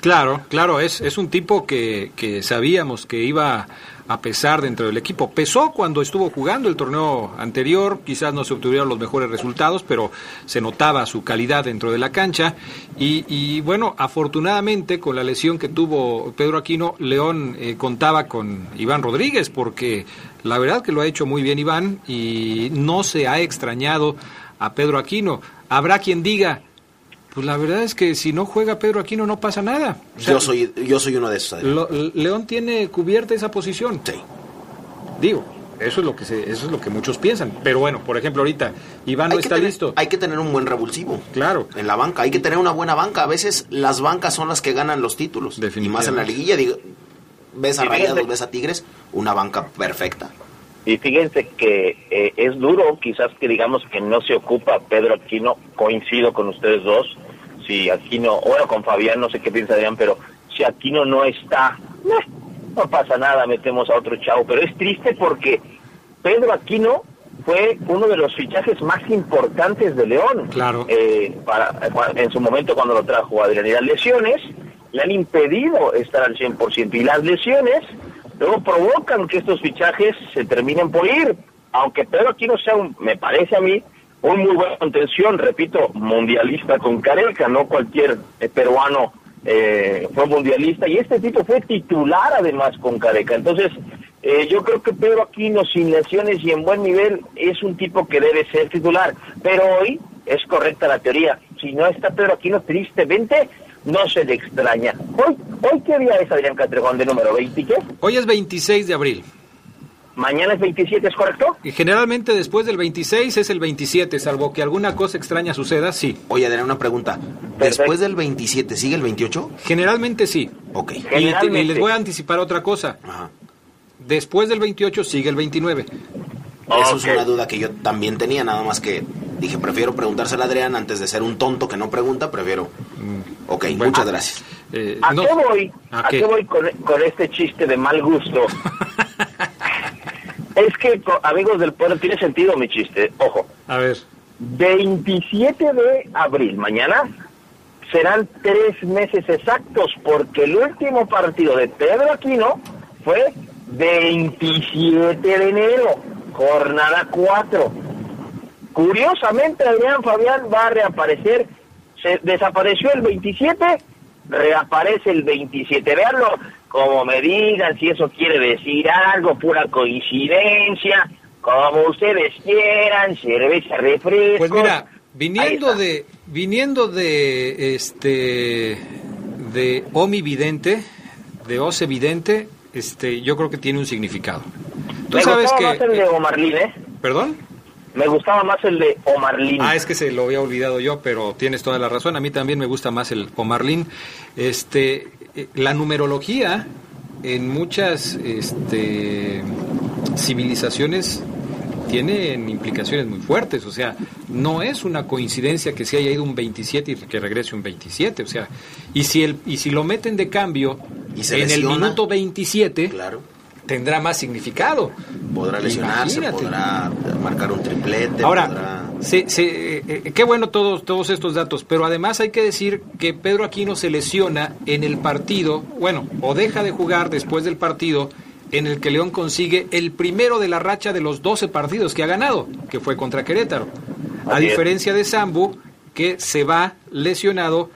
Claro, claro, es, es un tipo que, que sabíamos que iba a pesar dentro del equipo. Pesó cuando estuvo jugando el torneo anterior, quizás no se obtuvieron los mejores resultados, pero se notaba su calidad dentro de la cancha. Y, bueno, afortunadamente con la lesión que tuvo Pedro Aquino, León eh, contaba con Iván Rodríguez, porque la verdad que lo ha hecho muy bien Iván y no se ha extrañado a Pedro Aquino. Habrá quien diga, pues la verdad es que si no juega Pedro Aquino no pasa nada. O sea, yo soy yo soy uno de esos. Lo, León tiene cubierta esa posición. Sí. Digo, eso es lo que se, eso es lo que muchos piensan. Pero bueno, por ejemplo, ahorita Iván no está tener, listo. Hay que tener un buen revulsivo. Claro. En la banca, hay que tener una buena banca. A veces las bancas son las que ganan los títulos. Y más en la liguilla, digo, ves a Rayados, ves a Tigres, una banca perfecta. Y fíjense que eh, es duro, quizás que digamos que no se ocupa Pedro Aquino, coincido con ustedes dos, si Aquino, bueno, con Fabián, no sé qué piensa Adrián, pero si Aquino no está, no, no pasa nada, metemos a otro chavo, pero es triste porque Pedro Aquino fue uno de los fichajes más importantes de León. Claro. Eh, para, en su momento cuando lo trajo Adrián. Y las lesiones le han impedido estar al 100%. Y las lesiones luego provocan que estos fichajes se terminen por ir. Aunque Pedro Aquino sea, un, me parece a mí, un muy buena contención, repito, mundialista con Careca, no cualquier eh, peruano eh, fue mundialista. Y este tipo fue titular además con Careca. Entonces, eh, yo creo que Pedro Aquino, sin lesiones y en buen nivel, es un tipo que debe ser titular. Pero hoy es correcta la teoría. Si no está Pedro Aquino, tristemente, no se le extraña. Hoy, hoy ¿qué día es Adrián Castrejón de número 20 qué? Hoy es 26 de abril. Mañana es 27, ¿es correcto? Y generalmente después del 26 es el 27, salvo que alguna cosa extraña suceda, sí. Oye, Adrián, una pregunta. ¿Después del 27 sigue el 28? Generalmente sí. Ok. Y, Generalmente. y les voy a anticipar otra cosa. Después del 28 sigue el 29. Eso es una duda que yo también tenía, nada más que dije, prefiero preguntársela a Adrián antes de ser un tonto que no pregunta, prefiero. Ok, muchas gracias. ¿A qué voy? ¿A, qué? voy con, con este chiste de mal gusto? es que, amigos del pueblo, tiene sentido mi chiste. Ojo. A ver. 27 de abril, mañana, serán tres meses exactos, porque el último partido de Pedro Aquino fue 27 de enero, jornada 4. Curiosamente, Adrián Fabián va a reaparecer, se desapareció el 27, reaparece el 27. Veanlo como me digan, si eso quiere decir algo, pura coincidencia, como ustedes quieran, cerveza, refresco. Pues mira, viniendo de viniendo de este de Omi Vidente, de Ose Vidente, este yo creo que tiene un significado. Tú me sabes que más el de Omarlín, ¿eh? ¿Perdón? Me gustaba más el de Omarlín. Ah, es que se lo había olvidado yo, pero tienes toda la razón. A mí también me gusta más el Omarlín. Este, eh, la numerología en muchas este, civilizaciones tienen implicaciones muy fuertes. O sea, no es una coincidencia que se haya ido un 27 y que regrese un 27. O sea, y si, el, y si lo meten de cambio Y se en el minuto 27, Claro. tendrá más significado. Podrá lesionarse, Imagínate. podrá marcar un triplete, Ahora, podrá... se- se- eh, eh, qué bueno todos, todos estos datos, pero además hay que decir que Pedro Aquino se lesiona en el partido, bueno, o deja de jugar después del partido en el que León consigue el primero de la racha de los 12 partidos que ha ganado, que fue contra Querétaro. A diferencia de Sambu, que se va lesionado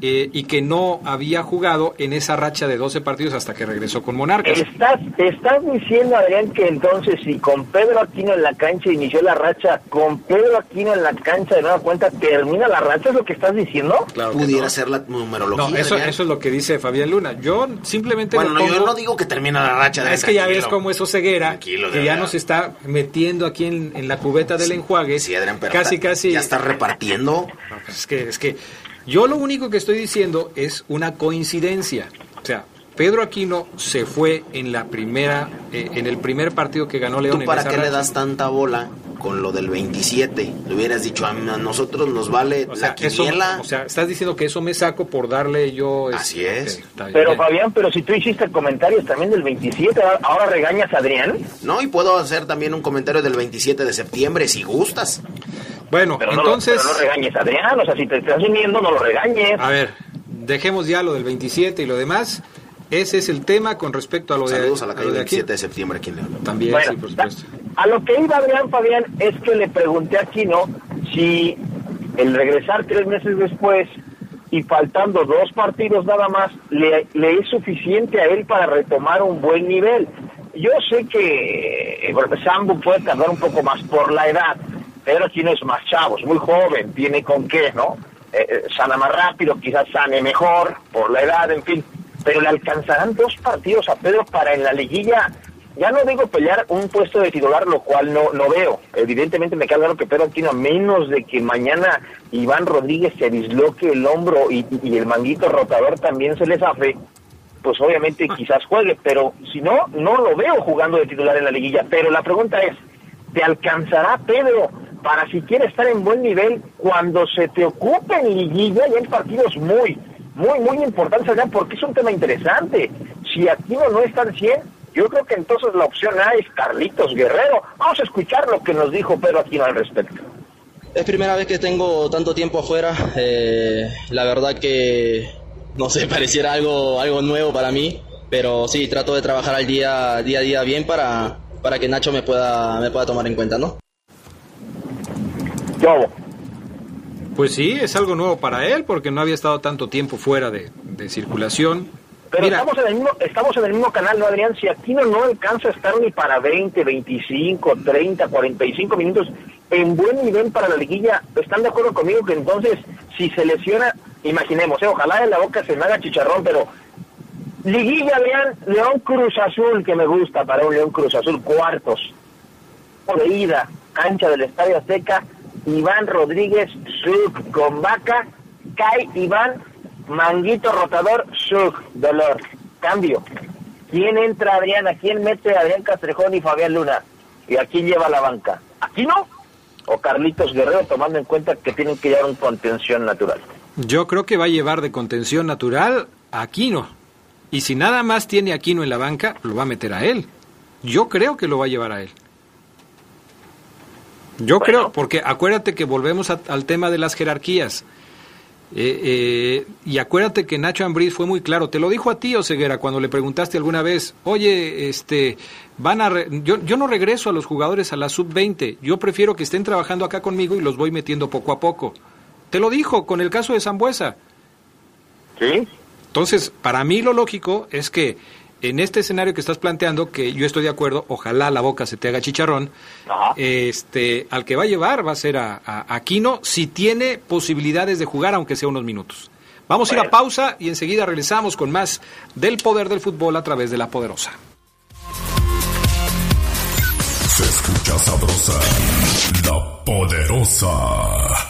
eh, y que no había jugado en esa racha de 12 partidos hasta que regresó con Monarcas. ¿Estás, estás diciendo, Adrián, que entonces si con Pedro Aquino en la cancha inició la racha, con Pedro Aquino en la cancha de nueva cuenta termina la racha? ¿Es lo que estás diciendo? Claro Pudiera no. ser la numerología. No, eso, Adrián. eso es lo que dice Fabián Luna. Yo simplemente Bueno, no, yo no digo que termina la racha. de Es que ya ves cómo es ceguera, que ya nos está metiendo aquí en, en la cubeta del enjuague. Sí, Adrián, pero casi, está- casi. ya está repartiendo. No, pues es que, es que yo lo único que estoy diciendo es una coincidencia. O sea, Pedro Aquino se fue en la primera, eh, en el primer partido que ganó León. ¿Tú para qué le das tanta bola con lo del 27? Le hubieras dicho, a, nosotros nos vale O sea, la eso, quiniela. o sea, estás diciendo que eso me saco por darle yo. Así este, es. Pero Fabián, pero si tú hiciste comentarios también del 27, ahora regañas a Adrián. No, y puedo hacer también un comentario del 27 de septiembre si gustas. Bueno, Pero, no, lo- entonces. pero no regañes a Adrián, o sea, si te estás uniendo, no lo regañes. A ver, dejemos ya lo del 27 y lo demás. Ese es el tema con respecto a lo de, Saludos a la calle lo de aquí. 27 de septiembre aquí en León. También, Bueno, sí, por supuesto. A lo que iba Adrián Fabián es que le pregunté a Aquino si el regresar tres meses después y faltando dos partidos nada más, le, le es suficiente a él para retomar un buen nivel. Yo sé que eh, Sambu puede tardar un poco más por la edad, pero Aquino es más chavo, es muy joven, tiene con qué, ¿no? Eh, eh, sana más rápido, quizás sane mejor por la edad, en fin. Pero le alcanzarán dos partidos a Pedro para en la liguilla ya no digo pelear un puesto de titular, lo cual no, no veo. Evidentemente me queda claro que Pedro Aquino, a menos de que mañana Iván Rodríguez se disloque el hombro y, y el manguito rotador también se le zafe, pues obviamente quizás juegue, pero si no, no lo veo jugando de titular en la liguilla. Pero la pregunta es, ¿te alcanzará Pedro para si quiere estar en buen nivel cuando se te ocupe en liguilla y en partidos muy, muy, muy importantes allá? Porque es un tema interesante. Si Aquino no está al 100, yo creo que entonces la opción A es Carlitos Guerrero. Vamos a escuchar lo que nos dijo Pedro Aquino al respecto. Es primera vez que tengo tanto tiempo afuera. eh, la verdad que no sé, pareciera algo, algo nuevo para mí. Pero sí, trato de trabajar al día, día a día bien para, para que Nacho me pueda, me pueda tomar en cuenta, ¿no? Yo. Pues sí, es algo nuevo para él porque no había estado tanto tiempo fuera de, de circulación. Pero Mira, estamos en, el mismo, estamos en el mismo canal, ¿no, Adrián? Si Aquino no alcanza a estar ni para 20, 25, 30, 45 minutos en buen nivel para la liguilla, ¿están de acuerdo conmigo que entonces, si se lesiona, imaginemos, ¿eh? ojalá en la boca se me haga chicharrón, pero Liguilla León, León Cruz Azul, que me gusta para un León Cruz Azul, cuartos. De ida, cancha del Estadio Azteca, Iván Rodríguez, Suk con vaca, Kai Iván, Manguito Rotador, Suk, dolor. Cambio. ¿Quién entra Adrián? ¿A quién mete Adrián Castrejón y Fabián Luna? ¿Y a quién lleva la banca? ¿Aquí no? ¿O Carlitos Guerrero tomando en cuenta que tienen que llevar un contención natural? Yo creo que va a llevar de contención natural a Aquino. Y si nada más tiene Aquino en la banca, lo va a meter a él. Yo creo que lo va a llevar a él. Yo creo, porque acuérdate que volvemos al tema de las jerarquías. Eh, eh, y acuérdate que Nacho Ambriz fue muy claro, te lo dijo a ti, Oseguera, cuando le preguntaste alguna vez, oye, este, van a yo, yo no regreso a los jugadores a la sub-20, yo prefiero que estén trabajando acá conmigo y los voy metiendo poco a poco. Te lo dijo con el caso de Zambuesa. Sí. Entonces, para mí lo lógico es que en este escenario que estás planteando, que yo estoy de acuerdo, ojalá la boca se te haga chicharrón, este, al que va a llevar va a ser a, Aquino si tiene posibilidades de jugar, aunque sea unos minutos. Vamos a ir a pausa y enseguida regresamos con más del poder del fútbol a través de la poderosa. Se escucha sabrosa, la poderosa.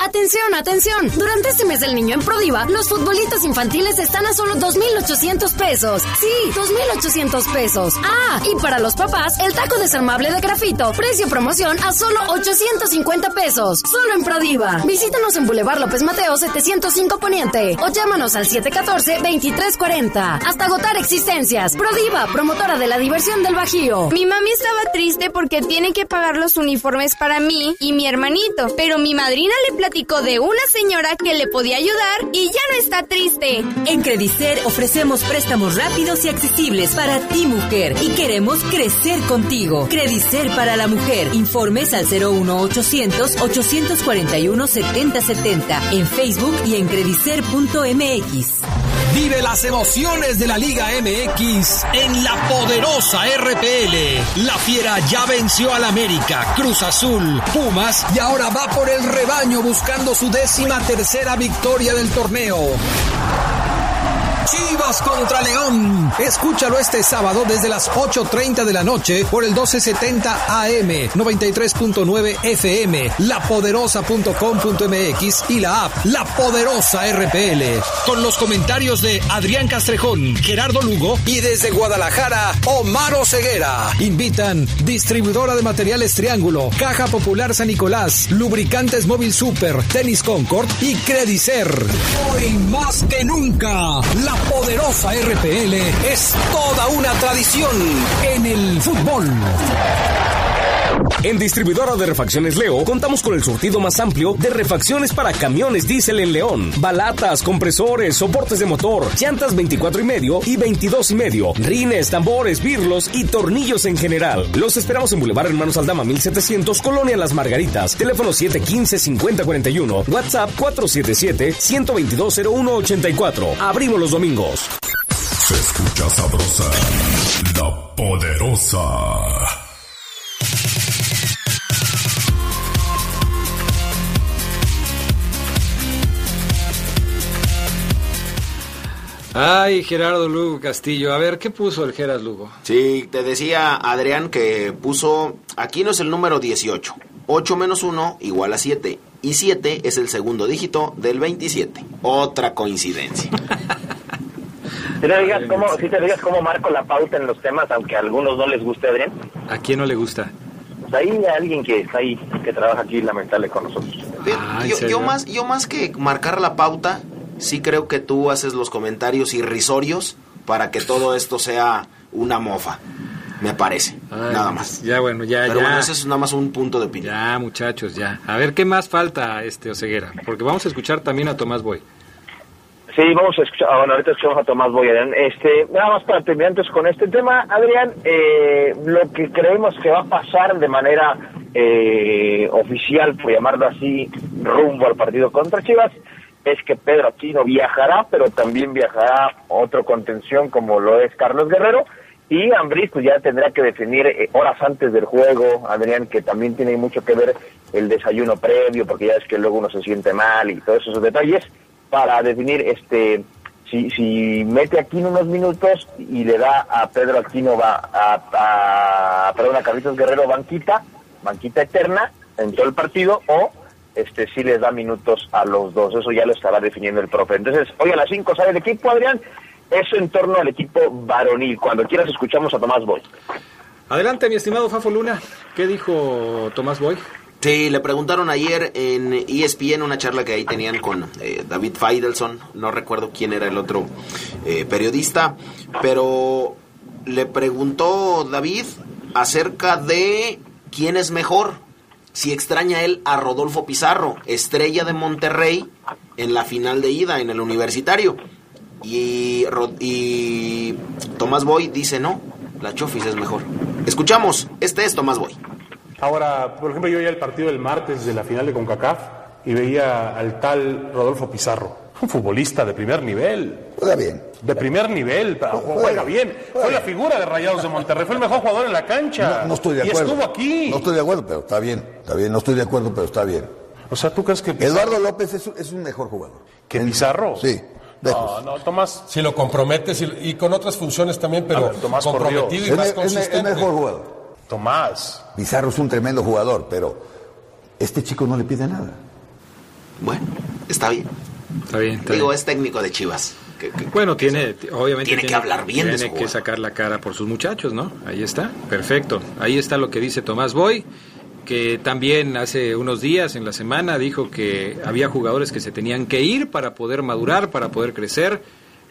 Atención, atención. Durante este mes del niño en Prodiva, los futbolistas infantiles están a solo 2.800 pesos. Sí, 2.800 pesos. Ah, y para los papás, el taco desarmable de grafito, precio promoción a solo 850 pesos. Solo en Prodiva. Visítanos en Boulevard López Mateo 705 Poniente o llámanos al 714-2340. Hasta agotar existencias. Prodiva, promotora de la diversión del Bajío. Mi mami estaba triste porque tiene que pagar los uniformes para mí y mi hermanito, pero mi madrina le platicó de una señora que le podía ayudar y ya no está triste. En Credicer ofrecemos préstamos rápidos y accesibles para ti, mujer, y queremos crecer contigo. Credicer para la mujer. Informes al 01800 841 7070 en Facebook y en credicer.mx. Vive las emociones de la Liga MX en la poderosa RPL. La Fiera ya venció al América, Cruz Azul, Pumas y ahora va por el rebaño buscando su décima tercera victoria del torneo. Chivas contra León. Escúchalo este sábado desde las 8.30 de la noche por el 1270 AM, 93.9 FM, lapoderosa.com.mx y la app La Poderosa RPL. Con los comentarios de Adrián Castrejón, Gerardo Lugo y desde Guadalajara, Omar Ceguera. Invitan distribuidora de materiales Triángulo, Caja Popular San Nicolás, Lubricantes Móvil Super, Tenis Concord y Credicer. Hoy más que nunca, la poderosa RPL es toda una tradición en el fútbol. En Distribuidora de Refacciones Leo contamos con el surtido más amplio de refacciones para camiones diésel en León. Balatas, compresores, soportes de motor, llantas 24 y medio y 22 y medio, rines, tambores, birlos y tornillos en general. Los esperamos en Boulevard Hermanos Aldama 1700, Colonia Las Margaritas. Teléfono 715-5041, WhatsApp 477-122-0184. Abrimos los domingos. Se escucha sabrosa, la poderosa. Ay, Gerardo Lugo Castillo. A ver, ¿qué puso el Geras Lugo? Sí, te decía Adrián que puso, aquí no es el número 18. 8 menos 1 igual a 7. Y 7 es el segundo dígito del 27. Otra coincidencia. Si te, digas cómo, si te digas cómo marco la pauta en los temas, aunque a algunos no les guste, Adrián. ¿A quién no le gusta? Pues ahí hay alguien que está ahí, que trabaja aquí, lamentable con nosotros. yo, yo, más, yo más que marcar la pauta, sí creo que tú haces los comentarios irrisorios para que todo esto sea una mofa. Me parece, nada más. Ya bueno, ya, Pero ya. bueno, ese es nada más un punto de opinión. Ya, muchachos, ya. A ver qué más falta, este Oceguera, porque vamos a escuchar también a Tomás Boy. Sí, vamos a escuchar, ah, bueno, ahorita escuchamos a Tomás Boy, Adrián. Este, nada más para terminar entonces con este tema, Adrián, eh, lo que creemos que va a pasar de manera eh, oficial, por llamarlo así, rumbo al partido contra Chivas, es que Pedro Aquino viajará, pero también viajará otro contención como lo es Carlos Guerrero, y Ambris pues ya tendrá que definir eh, horas antes del juego, Adrián, que también tiene mucho que ver el desayuno previo, porque ya es que luego uno se siente mal y todos esos detalles, para definir este si, si mete aquí en unos minutos y le da a Pedro Aquino va a, a perdón a Carlitos Guerrero banquita banquita eterna en todo el partido o este si les da minutos a los dos. Eso ya lo estará definiendo el profe. Entonces hoy a las 5 sale el equipo Adrián. Eso en torno al equipo varonil. Cuando quieras escuchamos a Tomás Boy. Adelante mi estimado Fafo Luna. ¿qué dijo Tomás Boy? Sí, le preguntaron ayer en ESPN una charla que ahí tenían con eh, David Feidelson, no recuerdo quién era el otro eh, periodista, pero le preguntó David acerca de quién es mejor, si extraña él a Rodolfo Pizarro, estrella de Monterrey en la final de ida en el universitario. Y, y Tomás Boy dice no, la Chofis es mejor. Escuchamos, este es Tomás Boy. Ahora, por ejemplo, yo veía el partido del martes de la final de CONCACAF y veía al tal Rodolfo Pizarro, un futbolista de primer nivel. Juega bien. De primer nivel, juega, bien. Fue la figura de Rayados de Monterrey, fue el mejor jugador en la cancha. No, estoy de acuerdo. Y estuvo aquí. No estoy de acuerdo, pero está bien, está bien. No estoy de acuerdo, pero está bien. O sea, ¿tú crees que Eduardo López es, es un mejor jugador? ¿Que Pizarro? Sí. No, no, Tomás. Si lo comprometes y, y con otras funciones también, pero ver, Tomás, comprometido y Es, más me- es, me- es consistente. mejor jugador. Tomás. Pizarro es un tremendo jugador, pero este chico no le pide nada. Bueno, está bien. Está bien, está Digo, bien. es técnico de Chivas. que- que- Bueno, tiene, obviamente Tiene que hablar bien de Tiene su que jugador. sacar la cara por sus muchachos, ¿no? Ahí está, perfecto. Ahí está lo que dice Tomás Boy, que también hace unos días en la semana dijo que había jugadores que se tenían que ir para poder madurar, para poder crecer.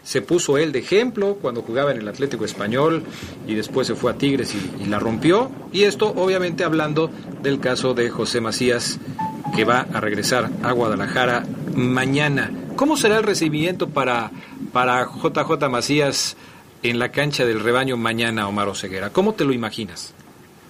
Se puso él de ejemplo cuando jugaba en el Atlético Español y después se fue a Tigres y, la rompió. Y esto obviamente hablando del caso de José Macías, que va a regresar a Guadalajara mañana. ¿Cómo será el recibimiento para, para JJ Macías en la cancha del rebaño mañana, Omar Oseguera? ¿Cómo te lo imaginas?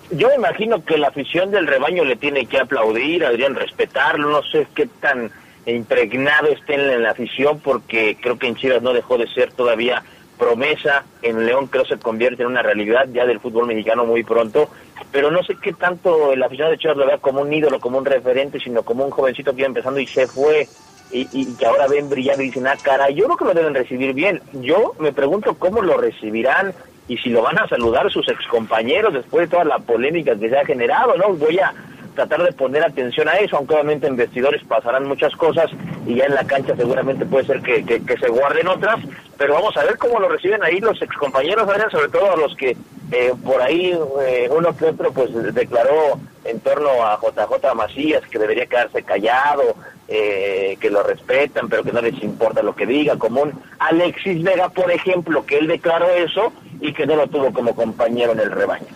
Yo imagino que la afición del rebaño le tiene que aplaudir, Adrián, respetarlo, no sé qué tan impregnado esté en la afición, porque creo que en Chivas no dejó de ser todavía promesa, en León creo se convierte en una realidad ya del fútbol mexicano muy pronto, pero no sé qué tanto el aficionado de Chivas lo vea como un ídolo, como un referente, sino como un jovencito que iba empezando y se fue, y, que ahora ven brillando y dicen, ah, cara, yo creo que lo deben recibir bien. Yo me pregunto cómo lo recibirán y si lo van a saludar sus excompañeros después de toda la polémica que se ha generado, ¿no? Voy a tratar de poner atención a eso, aunque obviamente en vestidores pasarán muchas cosas y ya en la cancha seguramente puede ser que, que- se guarden otras, pero vamos a ver cómo lo reciben ahí los excompañeros, sobre todo a los que eh, por ahí eh, uno que otro pues declaró en torno a JJ Macías que debería quedarse callado, eh, que lo respetan, pero que no les importa lo que diga, como un Alexis Vega, por ejemplo, que él declaró eso y que no lo tuvo como compañero en el rebaño.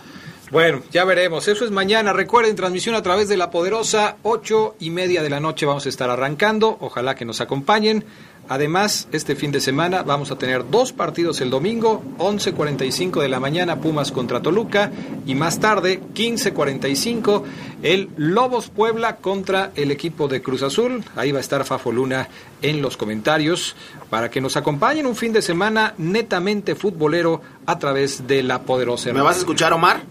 Bueno, ya veremos. Eso es mañana. Recuerden, transmisión a través de La Poderosa, ocho y media de la noche vamos a estar arrancando. Ojalá que nos acompañen. Además, este fin de semana vamos a tener dos partidos el domingo, 11.45 de la mañana Pumas contra Toluca y más tarde, 15.45, el Lobos Puebla contra el equipo de Cruz Azul. Ahí va a estar Fafo Luna en los comentarios para que nos acompañen un fin de semana netamente futbolero a través de La Poderosa. ¿Me vas a escuchar, Omar?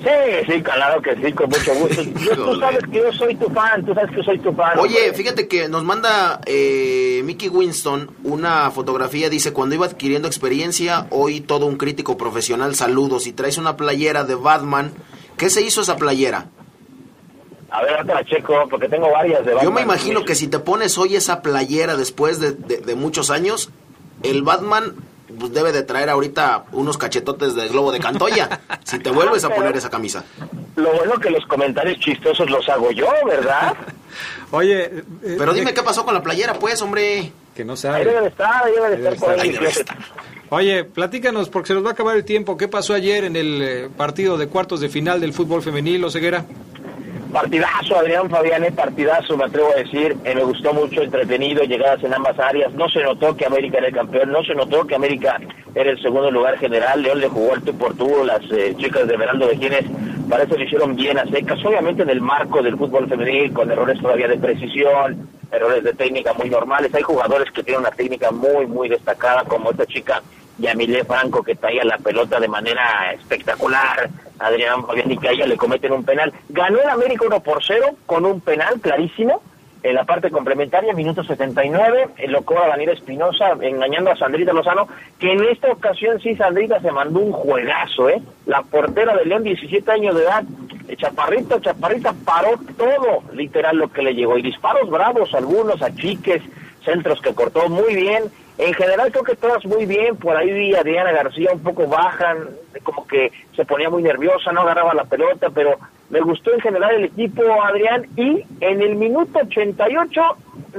Sí, sí, claro que sí, con mucho gusto. Yo- tú sabes que yo soy tu fan, tú sabes que soy tu fan. Oye, hombre. fíjate que nos manda eh, Mickey Winston una fotografía, dice, cuando iba adquiriendo experiencia, hoy todo un crítico profesional, saludos, y traes una playera de Batman, ¿qué se hizo esa playera? A ver, la checo, porque tengo varias de Yo Batman. me imagino que si te pones hoy esa playera después de, de- de muchos años, el Batman pues, debe de traer ahorita unos cachetotes de globo de Cantoya, si te vuelves a poner esa camisa. Lo bueno que los comentarios chistosos los hago yo, ¿verdad? Oye, eh, Pero dime qué pasó con la playera, pues, hombre. Que no Ahí sabe. estar, ahí deben estar por ahí. Ahí debe estar. Oye, platícanos, porque se nos va a acabar el tiempo. ¿Qué pasó ayer en el eh, partido de cuartos de final del fútbol femenil, Ceguera? Partidazo, Adrián Fabiane, partidazo, me atrevo a decir. Eh, me gustó mucho, entretenido, llegadas en ambas áreas. No se notó que América era el campeón, no se notó que América era el segundo lugar general. León le jugó al tú por las eh, chicas de Veraldo de Quienes parece lo hicieron bien a secas, obviamente en el marco del fútbol femenil, con errores todavía de precisión, errores de técnica muy normales. Hay jugadores que tienen una técnica muy, muy destacada, como esta chica Yamile Franco, que traía la pelota de manera espectacular. Adrián Fabián y que a ella le cometen un penal. Ganó el América 1 por 0 con un penal clarísimo en la parte complementaria, minuto 79, lo cobra Daniel Espinosa, engañando a Sandrita Lozano, que en esta ocasión sí Sandrita se mandó un juegazo, ¿eh? La portera de León, 17 años de edad, Chaparrita, Chaparrita paró todo, literal, lo que le llegó. Y disparos bravos, algunos a chiques, centros que cortó muy bien. En general creo que todas muy bien, por ahí vi a Diana García un poco baja, como que se ponía muy nerviosa, no agarraba la pelota, pero me gustó en general el equipo, Adrián, y en el minuto 88,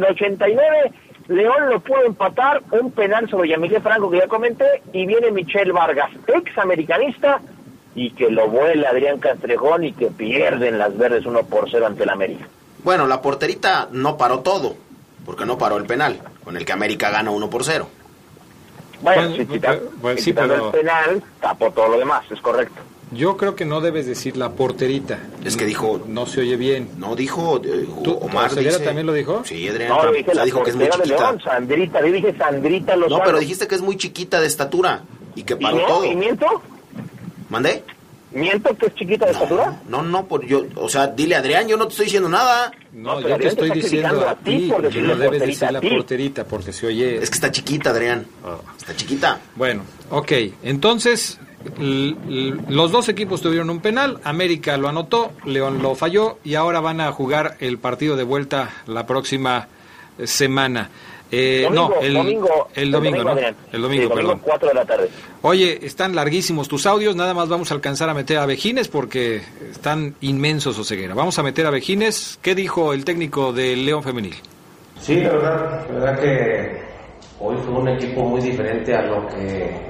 89, León lo pudo empatar, un penal sobre Yamile Franco que ya comenté, y viene Michelle Vargas, ex americanista, y que lo vuela Adrián Castrejón y que pierden las verdes 1 por 0 ante el América. Bueno, la porterita no paró todo, porque no paró el penal, con el que América gana 1 por 0. Bueno, si quitando el penal, tapó todo lo demás, es correcto. Yo creo que no debes decir la porterita. Es que dijo. No se oye bien. No dijo. Eh, ¿Tú, Omar dice, también lo dijo? Sí, Adrián. No, dije la dijo que es muy chiquita. León, Sandrita, yo dije Sandrita Lozano. No, pero dijiste que es muy chiquita de estatura y que paró ¿Y no? todo. ¿Y miento? ¿Mandé? ¿Miento que es chiquita de no, estatura? No, no, por yo, o sea, dile Adrián, yo no te estoy diciendo nada. No, yo te estoy diciendo a ti, por no decirle debes decir la porterita porque se oye. Es que está chiquita, Adrián. Está chiquita. Bueno, ok, entonces los dos equipos tuvieron un penal, América lo anotó, León lo falló y ahora van a jugar el partido de vuelta la próxima eh, semana. Eh, Domingo, no, el domingo, el domingo, ¿no? Adrián. El domingo, Sí, perdón. 4 de la tarde. Oye, están larguísimos tus audios, nada más vamos a alcanzar a meter a Vejines porque están inmensos Oseguera. Vamos a meter a Vejines. ¿Qué dijo el técnico del León Femenil? Sí, la verdad, la verdad que hoy fue un equipo muy diferente a lo que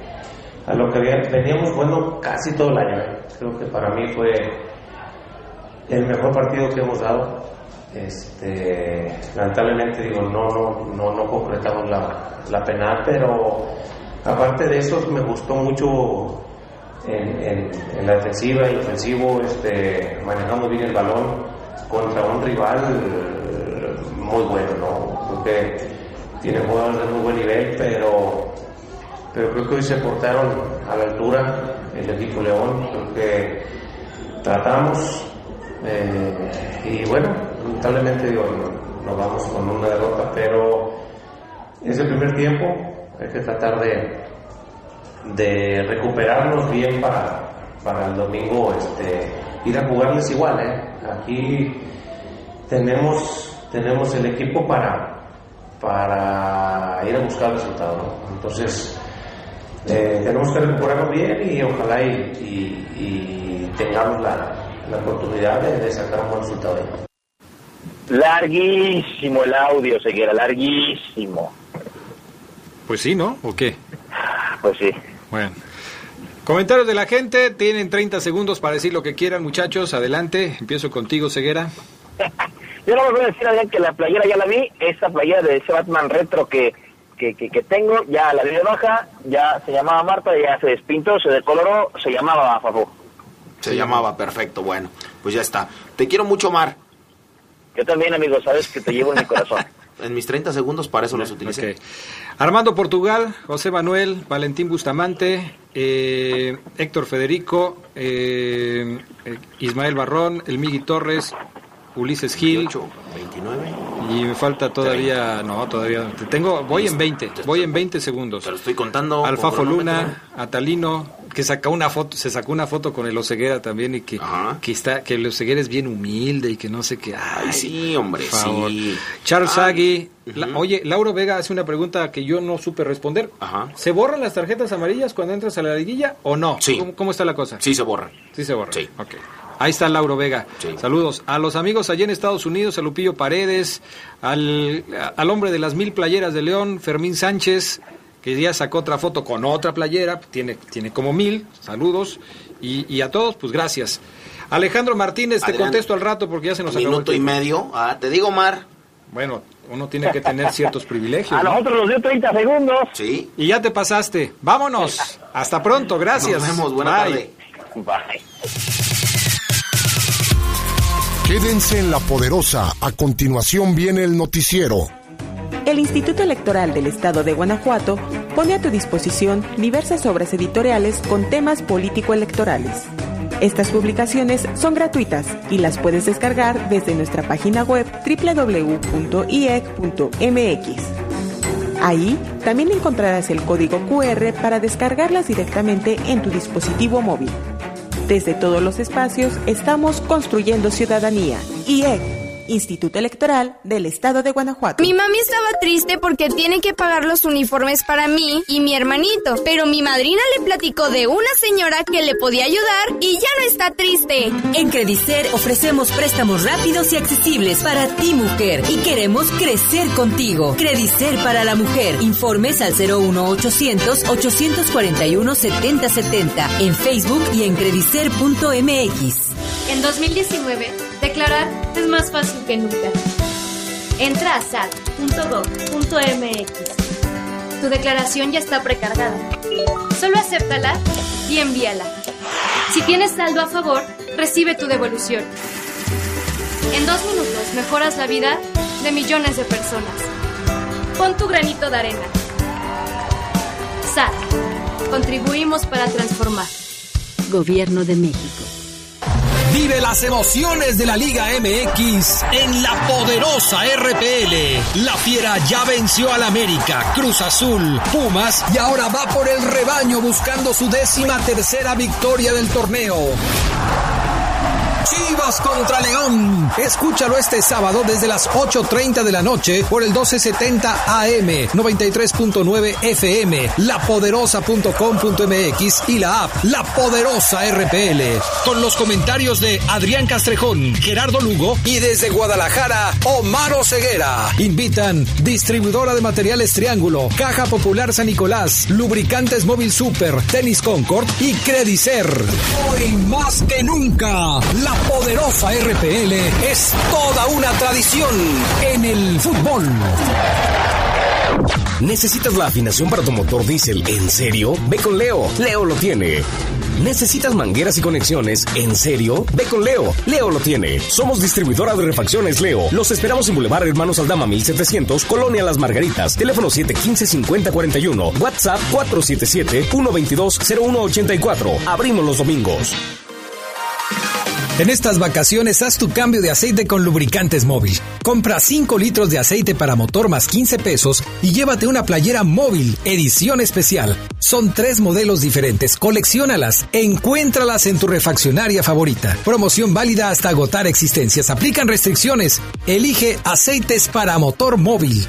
a lo que veníamos jugando casi todo el año. ¿eh? Creo que para mí fue el mejor partido que hemos dado. Este, lamentablemente digo no no no, no concretamos la, la penal, pero aparte de eso me gustó mucho en, la defensiva y ofensivo, este, manejamos bien el balón contra un rival muy bueno, ¿no? Creo tiene jugadores de muy buen nivel, pero, pero creo que hoy se portaron a la altura el equipo León, creo que tratamos eh, y bueno, lamentablemente digo, no- nos vamos con una derrota, pero es el primer tiempo, hay que tratar de, de recuperarnos bien para, para el domingo este, ir a jugarles igual. ¿eh? Aquí tenemos, tenemos el equipo para, para ir a buscar resultados. ¿no? Entonces, eh, tenemos que recuperarnos bien y ojalá y, tengamos la, la oportunidad de sacar un buen resultado. Larguísimo el audio, Seguera, larguísimo. Pues sí, ¿no? ¿O qué? Pues sí. Bueno. Comentarios de la gente, tienen 30 segundos para decir lo que quieran, muchachos. Adelante, empiezo contigo, Ceguera. Yo no me voy a decir, Adrián, que la playera ya la vi, esa playera de ese Batman retro que, que, que, que tengo, ya la vi de baja, ya se llamaba Marta, ya se despintó, se decoloró, se llamaba Fafú. Se llamaba perfecto, bueno, pues ya está. Te quiero mucho, Mar. Yo también, amigo, sabes que te llevo en mi corazón. En mis 30 segundos para eso los utilicé. Ok. Armando Portugal, José Manuel, Valentín Bustamante, eh, Héctor Federico, eh, eh, Ismael Barrón, El Migui Torres, Ulises Gil. 29. Y me falta todavía, no, todavía te tengo, voy en 20, voy en 20 segundos. Pero estoy contando. Alfafo Luna, Atalino, que sacó una foto, se sacó una foto con el Oseguera también y que, que está, que el Oseguera es bien humilde y que no sé qué. Ay, sí, hombre, por favor. sí. Charles Ah, Sagui, la- oye, Lauro Vega hace una pregunta que yo no supe responder. ¿Se borran las tarjetas amarillas cuando entras a la liguilla o no? Sí. ¿Cómo, cómo está la cosa? Sí se borran. Sí se borran. Ok. Ahí está Lauro Vega. Saludos a los amigos allá en Estados Unidos, a Lupillo Paredes, al, al hombre de las mil playeras de León, Fermín Sánchez, que ya sacó otra foto con otra playera, tiene, tiene como mil, saludos, y, y a todos, pues gracias. Alejandro Martínez, te contesto al rato porque ya se nos acabó el Minuto y medio. Ah, te digo, Mar. Bueno, uno tiene que tener ciertos privilegios. A ¿no? nosotros nos dio 30 segundos. Sí. Y ya te pasaste. Vámonos. Hasta pronto. Gracias. Nos vemos. Buena Bye. tarde. Quédense en La Poderosa. A continuación viene el noticiero. El Instituto Electoral del Estado de Guanajuato pone a tu disposición diversas obras editoriales con temas político-electorales. Estas publicaciones son gratuitas y las puedes descargar desde nuestra página web www.iec.mx. Ahí también encontrarás el código QR para descargarlas directamente en tu dispositivo móvil. Desde todos los espacios estamos construyendo ciudadanía. IEC, Instituto Electoral del Estado de Guanajuato. Mi mami estaba triste porque tiene que pagar los uniformes para mí y mi hermanito, pero mi madrina le platicó de una señora que le podía ayudar y ya no está triste. En Credicer ofrecemos préstamos rápidos y accesibles para ti, mujer, y queremos crecer contigo. Credicer para la mujer. Informes al 01800 841 7070 en Facebook y en credicer.mx. En 2019, declarar es más fácil que nunca. Entra a sat.gov.mx. Tu declaración ya está precargada. Solo acéptala y envíala. Si tienes saldo a favor, recibe tu devolución. En dos minutos mejoras la vida de millones de personas. Pon tu granito de arena. SAT. Contribuimos para transformar. Gobierno de México. Vive las emociones de la Liga MX en la poderosa RPL. La Fiera ya venció al América, Cruz Azul, Pumas y ahora va por el rebaño buscando su décima tercera victoria del torneo. Chivas contra León. Escúchalo este sábado desde las 8.30 de la noche por el 1270 AM, 93.9 FM, lapoderosa.com.mx y la app La Poderosa RPL. Con los comentarios de Adrián Castrejón, Gerardo Lugo y desde Guadalajara, Omar Ceguera. Invitan distribuidora de materiales Triángulo, Caja Popular San Nicolás, Lubricantes Móvil Super, Tenis Concord y Credicer. Hoy más que nunca, la poderosa RPL es toda una tradición en el fútbol. ¿Necesitas la afinación para tu motor diésel en serio? Ve con Leo. Leo lo tiene. ¿Necesitas mangueras y conexiones? ¿En serio? Ve con Leo. Leo lo tiene. Somos distribuidora de refacciones Leo. Los esperamos en Boulevard Hermanos Aldama 1700, Colonia Las Margaritas. Teléfono 715-5041. WhatsApp 477-122-0184. Abrimos los domingos. En estas vacaciones haz tu cambio de aceite con lubricantes móvil. Compra 5 litros de aceite para motor más 15 pesos y llévate una playera móvil, edición especial. Son tres modelos diferentes, colecciónalas, encuéntralas en tu refaccionaria favorita. Promoción válida hasta agotar existencias. Aplican restricciones. Elige aceites para motor móvil.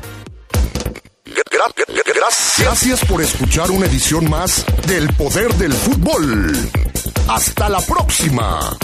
Gracias por escuchar una edición más del Poder del Fútbol. Hasta la próxima.